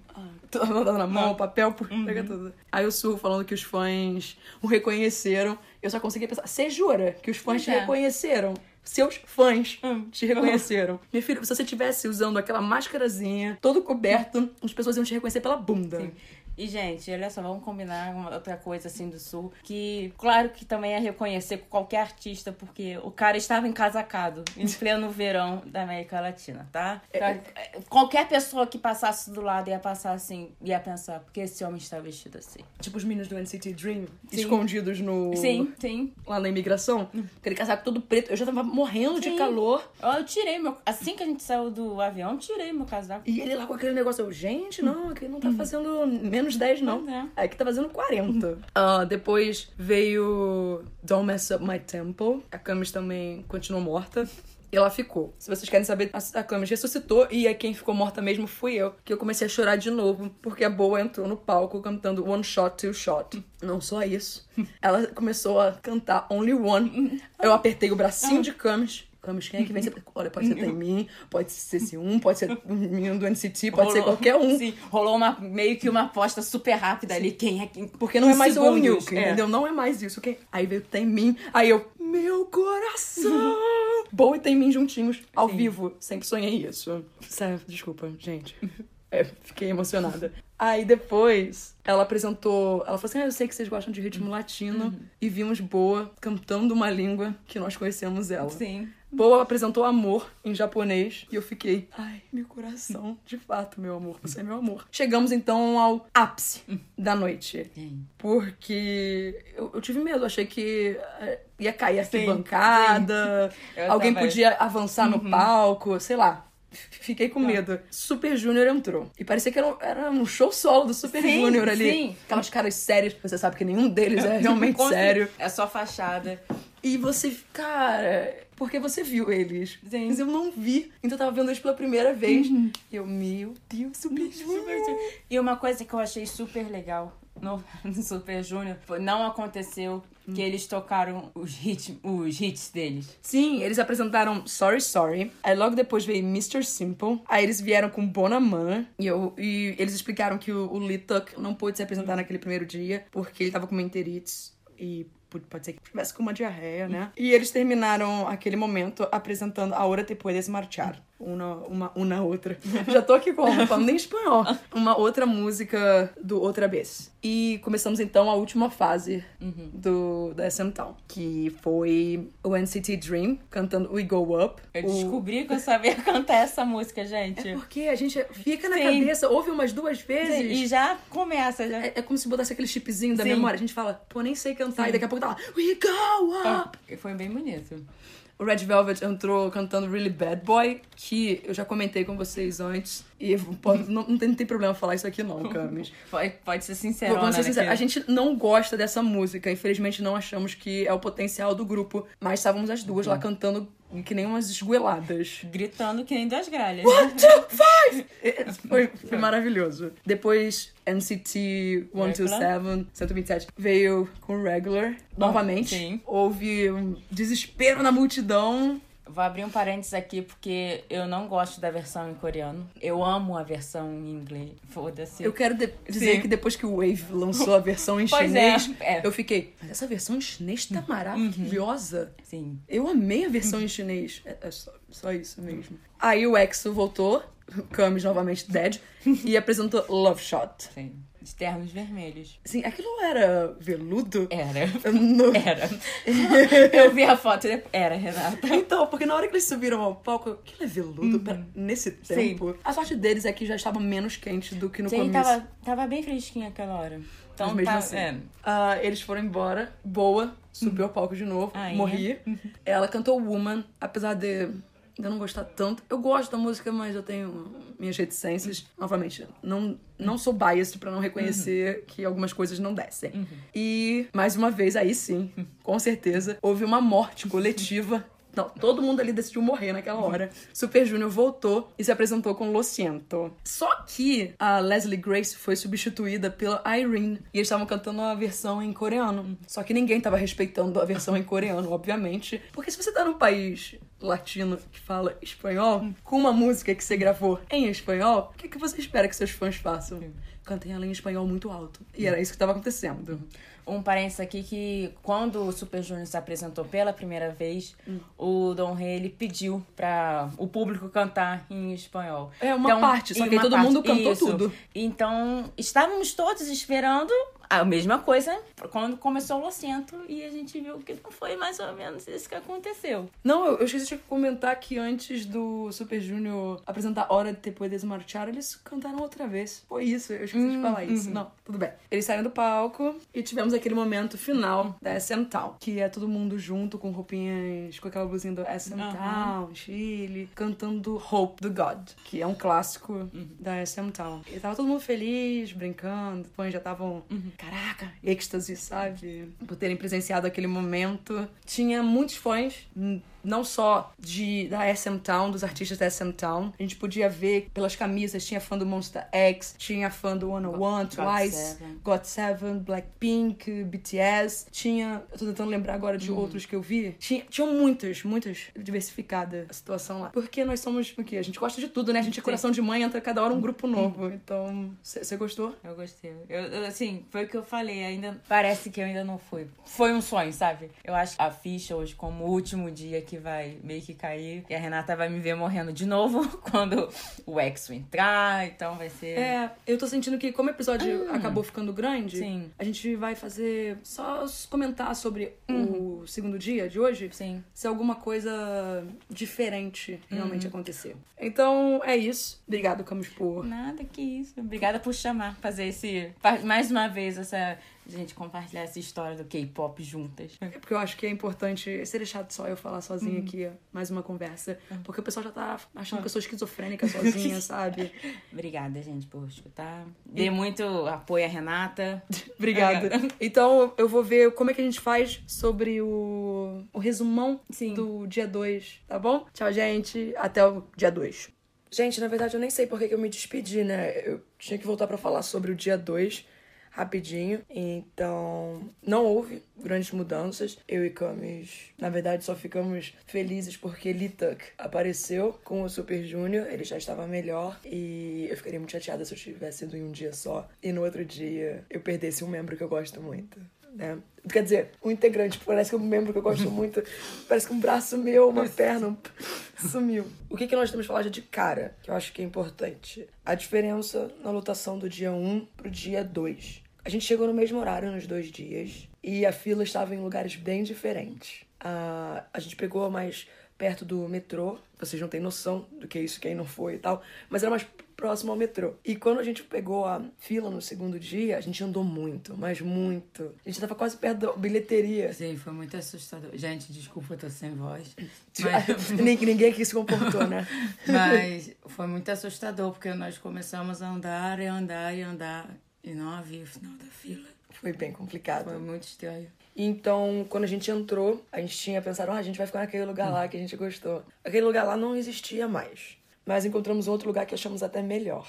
Tô andando na mão, Não. papel, por... pega tudo. Aí o Surro falando que os fãs o reconheceram. Eu só consegui pensar, você jura que os fãs te É. reconheceram? Seus fãs Hum. te reconheceram. Minha filha, se você tivesse usando aquela máscarazinha, todo coberto, as pessoas iam te reconhecer pela bunda. Sim. E, gente, olha só, vamos combinar uma outra coisa assim do sul. Que, claro que também é reconhecer com qualquer artista, porque o cara estava encasacado em pleno verão da América Latina, tá? Então, qualquer pessoa que passasse do lado ia passar assim, ia pensar, porque esse homem está vestido assim. Tipo os meninos do NCT Dream, Sim. escondidos no... Sim, sim. Lá na imigração. Aquele casaco todo preto. Eu já tava morrendo de Sim. calor. Eu tirei meu. Assim que a gente saiu do avião, eu tirei meu casaco. E ele lá com aquele negócio. Eu, gente, não, aqui não tá fazendo menos 10, não. É. Aqui tá fazendo 40. Ah, depois veio Don't Mess Up My Temple. A Camis também continuou morta. E ela ficou. Se vocês querem saber, a a Camis ressuscitou e aí quem ficou morta mesmo fui eu. Que eu comecei a chorar de novo, porque a Boa entrou no palco cantando One Shot, Two Shot. Não só isso. Ela começou a cantar Only One. Eu apertei o bracinho de Camis. Camis, quem é que vem? Olha, pode ser Taemin, pode ser esse um, pode ser um menino do NCT, pode ser Rolou- qualquer um. Sim, rolou uma, meio que uma aposta super rápida ali. Quem é quem? Porque não é mais o Milk, é. entendeu? Não é mais isso. Quem... Aí veio Tem mim, aí eu, meu coração! Boa e Taemin juntinhos, ao Sim. vivo. Sempre sonhei isso. Sério, desculpa, gente. É, fiquei emocionada. Aí depois, ela apresentou. Ela falou assim: ah, eu sei que vocês gostam de ritmo latino. Uhum. E vimos Boa cantando uma língua que nós conhecemos ela. Sim. Boa apresentou amor em japonês e eu fiquei, ai, meu coração, de fato, meu amor, você é meu amor. Chegamos então ao ápice da noite. Porque eu, eu tive medo, achei que eh, ia cair a Eu alguém tava- podia avançar no palco, sei lá. Fiquei com medo. Super Junior entrou. E parecia que era um, era um show solo do Super Junior ali. sim. Aquelas caras sérias. Você sabe que nenhum deles é realmente sério. É só fachada. E você, cara, porque você viu eles. Sim. Mas eu não vi. Então eu tava vendo eles pela primeira vez. E eu, meu Deus, Super Junior. E uma coisa que eu achei super legal no, no Super Junior foi não aconteceu que eles tocaram os hits, os hits deles. Sim, eles apresentaram Sorry Sorry. Aí logo depois veio Mr. Simple. Aí eles vieram com Bonaman. E, eu, e eles explicaram que o, o Lee Tuck não pôde se apresentar naquele primeiro dia porque ele tava com menterites. E pode- ser que tivesse com uma diarreia, né? E eles terminaram aquele momento apresentando A Hora Te Puedes Marchar. Uma, uma, uma outra. Já tô aqui como? Falando em espanhol. Uma outra música do Outra Vez. E começamos então a última fase do, da SM Town. Que foi o NCT Dream cantando We Go Up. Eu O- descobri que eu sabia cantar essa música, gente. É porque a gente fica na Sim. cabeça, ouve umas duas vezes. E já começa, já. É, é como se botasse aquele chipzinho da Sim. memória. A gente fala, pô, nem sei cantar. E daqui a pouco tá lá, We Go Up! E Foi bem bonito. O Red Velvet entrou cantando Really Bad Boy, que eu já comentei com vocês antes. E posso- não, não, tem, não tem problema falar isso aqui, não, Camis. Pode, pode ser sincero, Vamos ser né, sinceros, a gente não gosta dessa música. Infelizmente, não achamos que é o potencial do grupo. Mas estávamos as duas lá cantando que nem umas esgueladas. Gritando que nem das gralhas. É, Foi, foi maravilhoso. Depois, NCT 127, 127 veio com Regular. Novamente. sim. Houve um desespero na multidão. Vou abrir um parênteses aqui porque eu não gosto da versão em coreano. Eu amo a versão em inglês. Foda-se. Eu quero dizer Sim. que depois que o Wave lançou a versão em Pois chinês, é, é. eu fiquei, mas essa versão em chinês tá maravilhosa. Sim. Eu amei a versão em chinês. É, é só, só isso mesmo. Aí o EXO voltou, Camis novamente dead, e apresentou Love Shot. Sim. De ternos vermelhos. Assim, aquilo era veludo? Era. No- Era. Eu vi a foto e Era, Renata. Então, porque na hora que eles subiram ao palco, aquilo é veludo pra- nesse Uhum. Sim. tempo. A sorte deles é que já estava menos quente do que no Sim, começo. tava, tava bem fresquinho aquela hora. Então Mas mesmo tá, assim. é. Ah, eles foram embora. Boa, subiu ao palco de novo. Ah, é? morri. Ela cantou Woman, apesar de eu não gostar tanto. Eu gosto da música, mas eu tenho minhas reticências. Novamente, não, não sou biased pra não reconhecer que algumas coisas não descem. E, mais uma vez, aí sim, com certeza, houve uma morte coletiva. Não, todo mundo ali decidiu morrer naquela hora. Super Junior voltou e se apresentou com Lo Siento. Só que a Leslie Grace foi substituída pela Irene. E eles estavam cantando a versão em coreano. Só que ninguém tava respeitando a versão em coreano, obviamente. Porque se você tá num país latino que fala espanhol, com uma música que você gravou em espanhol, o que, que você espera que seus fãs façam? Cantem ela em espanhol muito alto. E era isso que tava acontecendo. Um parênteses aqui que quando o Super Junior se apresentou pela primeira vez, o Dom Rei ele pediu pra o público cantar em espanhol. É, uma parte, só que todo mundo cantou tudo. Então, estávamos todos esperando a mesma coisa quando começou o Locento e a gente viu que não foi mais ou menos isso que aconteceu. Não, eu, eu esqueci de comentar que antes do Super Junior apresentar Hora de Te Puedes Marchar, eles cantaram outra vez. Foi isso, eu esqueci de falar isso. Não, tudo bem. Eles saíram do palco e tivemos aquele momento final da SM Town, que é todo mundo junto com roupinhas, com aquela blusinha do SM Town, Chile, cantando Hope do God, que é um clássico da SM Town. E tava todo mundo feliz, brincando, fãs já estavam, caraca, êxtase, sabe? Por terem presenciado aquele momento. Tinha muitos fãs, não só de da SM Town, dos artistas da SM Town. A gente podia ver pelas camisas, tinha fã do Monster X, tinha fã do 101, Twice, Seven. GOT7, Blackpink, BTS. Tinha. Eu tô tentando lembrar agora de outros que eu vi. Tinha, tinham muitas, muitas diversificada a situação lá. Porque nós somos o quê? A gente gosta de tudo, né? A gente é coração de mãe, entra cada hora um grupo novo. Então, você gostou? Eu gostei. Eu, eu, assim, foi o que eu falei. Ainda parece que eu ainda não fui. Foi um sonho, sabe? Eu acho que a ficha hoje, como o último dia aqui que vai meio que cair. E a Renata vai me ver morrendo de novo quando o Exo entrar. Então vai ser. É, eu tô sentindo que como o episódio acabou ficando grande, Sim. a gente vai fazer só comentar sobre o segundo dia de hoje. Sim. Se alguma coisa diferente realmente acontecer. Então é isso. Obrigado, Camus, por. Nada que isso. Obrigada por chamar, fazer esse. Mais uma vez, essa. Gente, compartilhar essa história do K-pop juntas. É porque eu acho que é importante. Seria chato só eu falar sozinha aqui, mais uma conversa. Porque o pessoal já tá achando que eu sou esquizofrênica sozinha, sabe? Obrigada, gente, por escutar. Dê muito apoio à Renata. Obrigada. Então eu vou ver como é que a gente faz sobre o, o resumão Sim. do dia 2, tá bom? Tchau, gente. Até o dia 2. Gente, na verdade eu nem sei por que eu me despedi, né? Eu tinha que voltar pra falar sobre o dia 2 rapidinho. Então, não houve grandes mudanças. Eu e Camis, na verdade, só ficamos felizes porque Litak apareceu com o Super Junior. Ele já estava melhor. E eu ficaria muito chateada se eu tivesse ido em um dia só. E no outro dia eu perdesse um membro que eu gosto muito. Né? Quer dizer, um integrante, parece que é um membro que eu gosto muito. Parece que um braço meu, uma perna um- sumiu. O que, que nós temos que falar já de cara, que eu acho que é importante? A diferença na lotação do dia 1 pro dia 2. A gente chegou no mesmo horário nos dois dias e a fila estava em lugares bem diferentes. A, a gente pegou mais perto do metrô, vocês não têm noção do que é isso, quem não foi e tal, mas era mais próximo ao metrô. E quando a gente pegou a fila no segundo dia, a gente andou muito, mas muito. A gente tava quase perto da bilheteria. Sim, foi muito assustador. Gente, desculpa, eu tô sem voz. Nem- Ninguém aqui se comportou, né? Mas foi muito assustador, porque nós começamos a andar e andar e andar e não havia o final da fila. Foi bem complicado. Foi muito estranho. Então, quando a gente entrou, a gente tinha pensado, ah, a gente vai ficar naquele lugar lá que a gente gostou. Aquele lugar lá não existia mais. Mas encontramos outro lugar que achamos até melhor.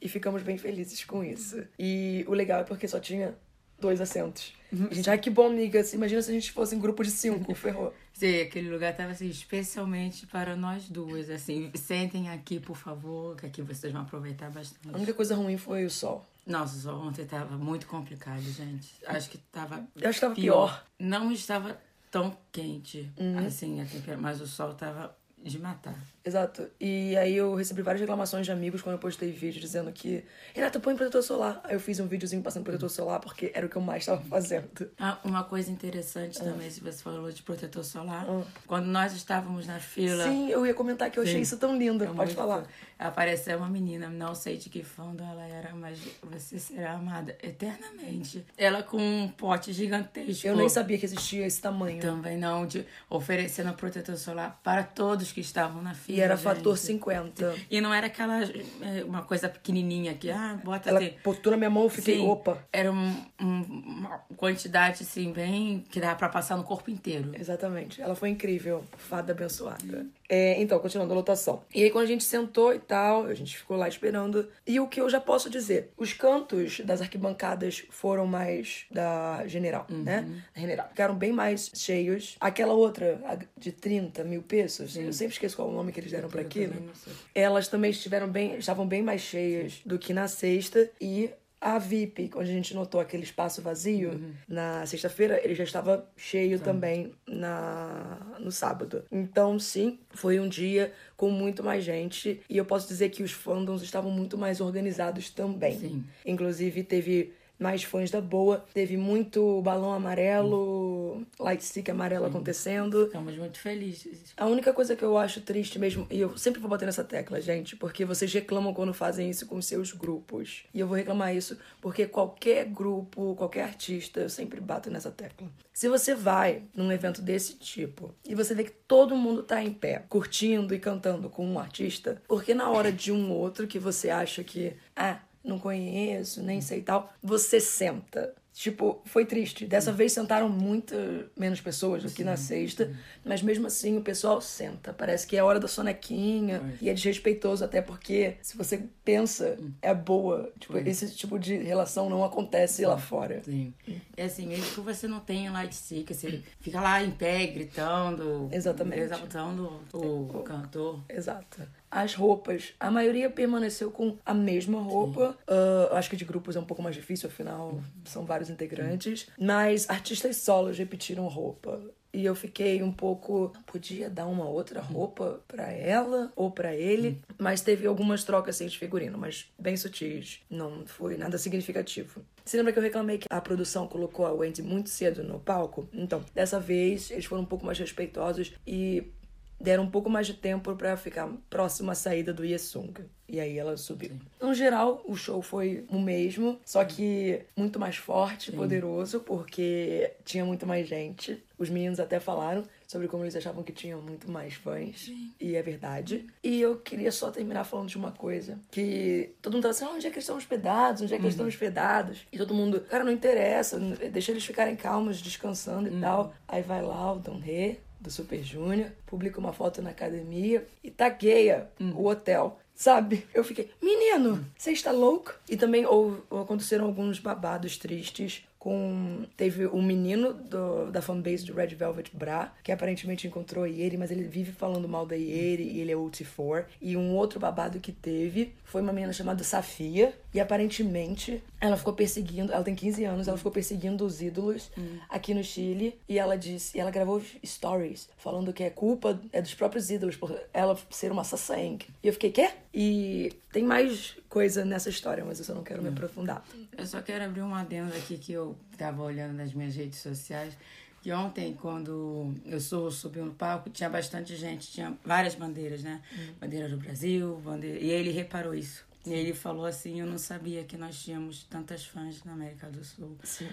E ficamos bem felizes com isso. E o legal é porque só tinha dois assentos. A gente, ai, que bom, amiga. Imagina se a gente fosse em grupo de cinco, ferrou. Sim, aquele lugar tava assim, especialmente para nós duas. Assim, sentem aqui, por favor, que aqui vocês vão aproveitar A bastante. única coisa ruim foi o sol. Nossa, ontem tava muito complicado, gente. Acho que tava. Eu acho que tava pior. Não estava tão quente, assim, a temperatura, mas o sol tava de matar. Exato. E aí eu recebi várias reclamações de amigos quando eu postei vídeo dizendo que Renata, põe protetor solar. Aí eu fiz um videozinho passando protetor solar porque era o que eu mais tava fazendo. Ah, uma coisa interessante também, se você falou de protetor solar, quando nós estávamos na fila. Sim, eu ia comentar que eu achei Sim. isso tão lindo. é Pode falar. Apareceu uma menina, não sei de que fundo ela era, mas você será amada eternamente. Ela com um pote gigantesco. Eu nem sabia que existia esse tamanho. Também não, de oferecendo protetor solar para todos que estavam na fila. E era gente. fator 50. E não era aquela é, uma coisa pequenininha que, ah, bota Ela assim. botou na minha mão, eu fiquei, Sim, opa. Era um- um- uma quantidade, assim, bem. que dava pra passar no corpo inteiro. Exatamente. Ela foi incrível. Fada abençoada. É, então, continuando a lotação. E aí, quando a gente sentou e tal, a gente ficou lá esperando. E o que eu já posso dizer? Os cantos das arquibancadas foram mais da General, né? Da General. Ficaram bem mais cheios. Aquela outra, de 30 mil pesos, eu sempre esqueço qual é o nome que eles deram pra Eu aquilo. também. Elas também estiveram bem, estavam bem mais cheias do que na sexta. E a VIP, onde a gente notou aquele espaço vazio, Uhum. na sexta-feira, ele já estava cheio também na, no sábado. Então, sim, foi um dia com muito mais gente. E eu posso dizer que os fandoms estavam muito mais organizados também. Sim. Inclusive, teve mais fãs da boa, teve muito balão amarelo, light stick amarelo acontecendo. Ficamos muito felizes. A única coisa que eu acho triste mesmo, e eu sempre vou bater nessa tecla, gente, porque vocês reclamam quando fazem isso com seus grupos. E eu vou reclamar isso porque qualquer grupo, qualquer artista, eu sempre bato nessa tecla. Se você vai num evento desse tipo e você vê que todo mundo tá em pé, curtindo e cantando com um artista, porque na hora de um outro que você acha que, ah, não conheço, nem sei tal, você senta. Tipo, foi triste. Dessa vez sentaram muito menos pessoas do que na sexta, mas mesmo assim o pessoal senta. Parece que é a hora da sonequinha e é desrespeitoso, até porque se você pensa, é boa. Tipo, esse tipo de relação não acontece lá fora. Sim. É assim, mesmo que você não tenha light stick, você fica lá em pé, gritando. Exatamente. Exaltando o cantor. Exato. As roupas, a maioria permaneceu com a mesma roupa. Ah, acho que de grupos é um pouco mais difícil, afinal são vários integrantes. Mas artistas solos repetiram roupa. e eu fiquei um pouco. Podia dar uma outra roupa para ela ou para ele, mas teve algumas trocas assim de figurino, mas bem sutis. Não foi nada significativo. Você lembra que eu reclamei que a produção colocou a Wendy muito cedo no palco? Então, dessa vez eles foram um pouco mais respeitosos e deram um pouco mais de tempo para ficar próximo à saída do Yesung. E aí ela subiu. No geral, o show foi o mesmo, só que muito mais forte, Sim. poderoso, porque tinha muito mais gente. Os meninos até falaram sobre como eles achavam que tinham muito mais fãs. Sim. E é verdade. E eu queria só terminar falando de uma coisa. Que todo mundo tava assim, ah, onde é que eles estão hospedados? Onde é que eles estão uhum. hospedados? E todo mundo, cara, não interessa. Deixa eles ficarem calmos, descansando e uhum. tal. Aí vai lá o Don Rê, do Super Junior, publica uma foto na academia e tagueia hum. o hotel. Sabe? Eu fiquei, menino, você está louco? E também ou, ou aconteceram alguns babados tristes com. Teve um menino do, da fanbase do Red Velvet Bra, que aparentemente encontrou a Yeri, mas ele vive falando mal da Yeri e ele é UT4. E um outro babado que teve foi uma menina chamada Safia, e aparentemente ela ficou perseguindo, ela tem 15 anos, ela ficou perseguindo os ídolos hum. aqui no Chile, e ela disse, e ela gravou stories falando que é culpa é dos próprios ídolos por ela ser uma sassang. E eu fiquei, quê? E tem mais coisa nessa história, mas eu só não quero me hum. aprofundar. Eu só quero abrir um adendo aqui que eu tava olhando nas minhas redes sociais. Que ontem, quando eu sou, subi no palco, tinha bastante gente, tinha várias bandeiras, né? Hum. Bandeira do Brasil, bandeira... E ele reparou isso. E ele falou assim: Eu não sabia que nós tínhamos tantas fãs na América do Sul. Sim.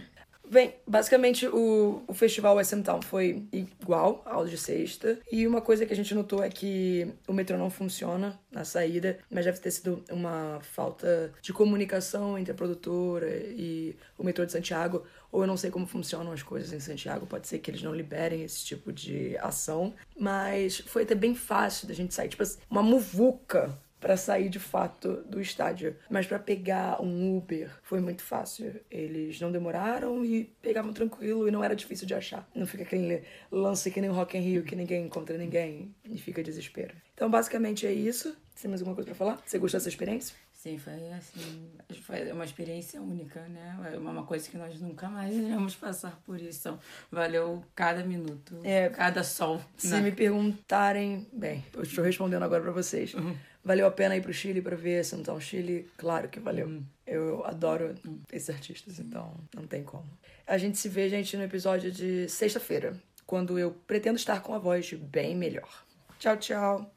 Bem, basicamente o, o festival SM Town foi igual ao de sexta. E uma coisa que a gente notou é que o metrô não funciona na saída, mas deve ter sido uma falta de comunicação entre a produtora e o metrô de Santiago. Ou eu não sei como funcionam as coisas em Santiago, pode ser que eles não liberem esse tipo de ação. Mas foi até bem fácil da gente sair. Tipo, assim, uma muvuca para sair de fato do estádio. Mas para pegar um Uber foi muito fácil. Eles não demoraram e pegavam tranquilo e não era difícil de achar. Não fica aquele lance que nem o Rock in Rio que ninguém encontra ninguém e fica desespero. Então basicamente é isso. Você tem mais alguma coisa para falar? Você gostou dessa experiência? Sim, foi assim, foi uma experiência única, né? É uma coisa que nós nunca mais iremos passar por isso. Então, valeu cada minuto, é, cada sol. Se né? me perguntarem, bem, eu estou respondendo agora para vocês. Uhum. Valeu a pena ir pro Chile para ver Santão Chile? Claro que valeu. Uhum. Eu adoro uhum. esses artistas, então não tem como. A gente se vê, gente, no episódio de sexta-feira, quando eu pretendo estar com a voz bem melhor. Tchau, tchau.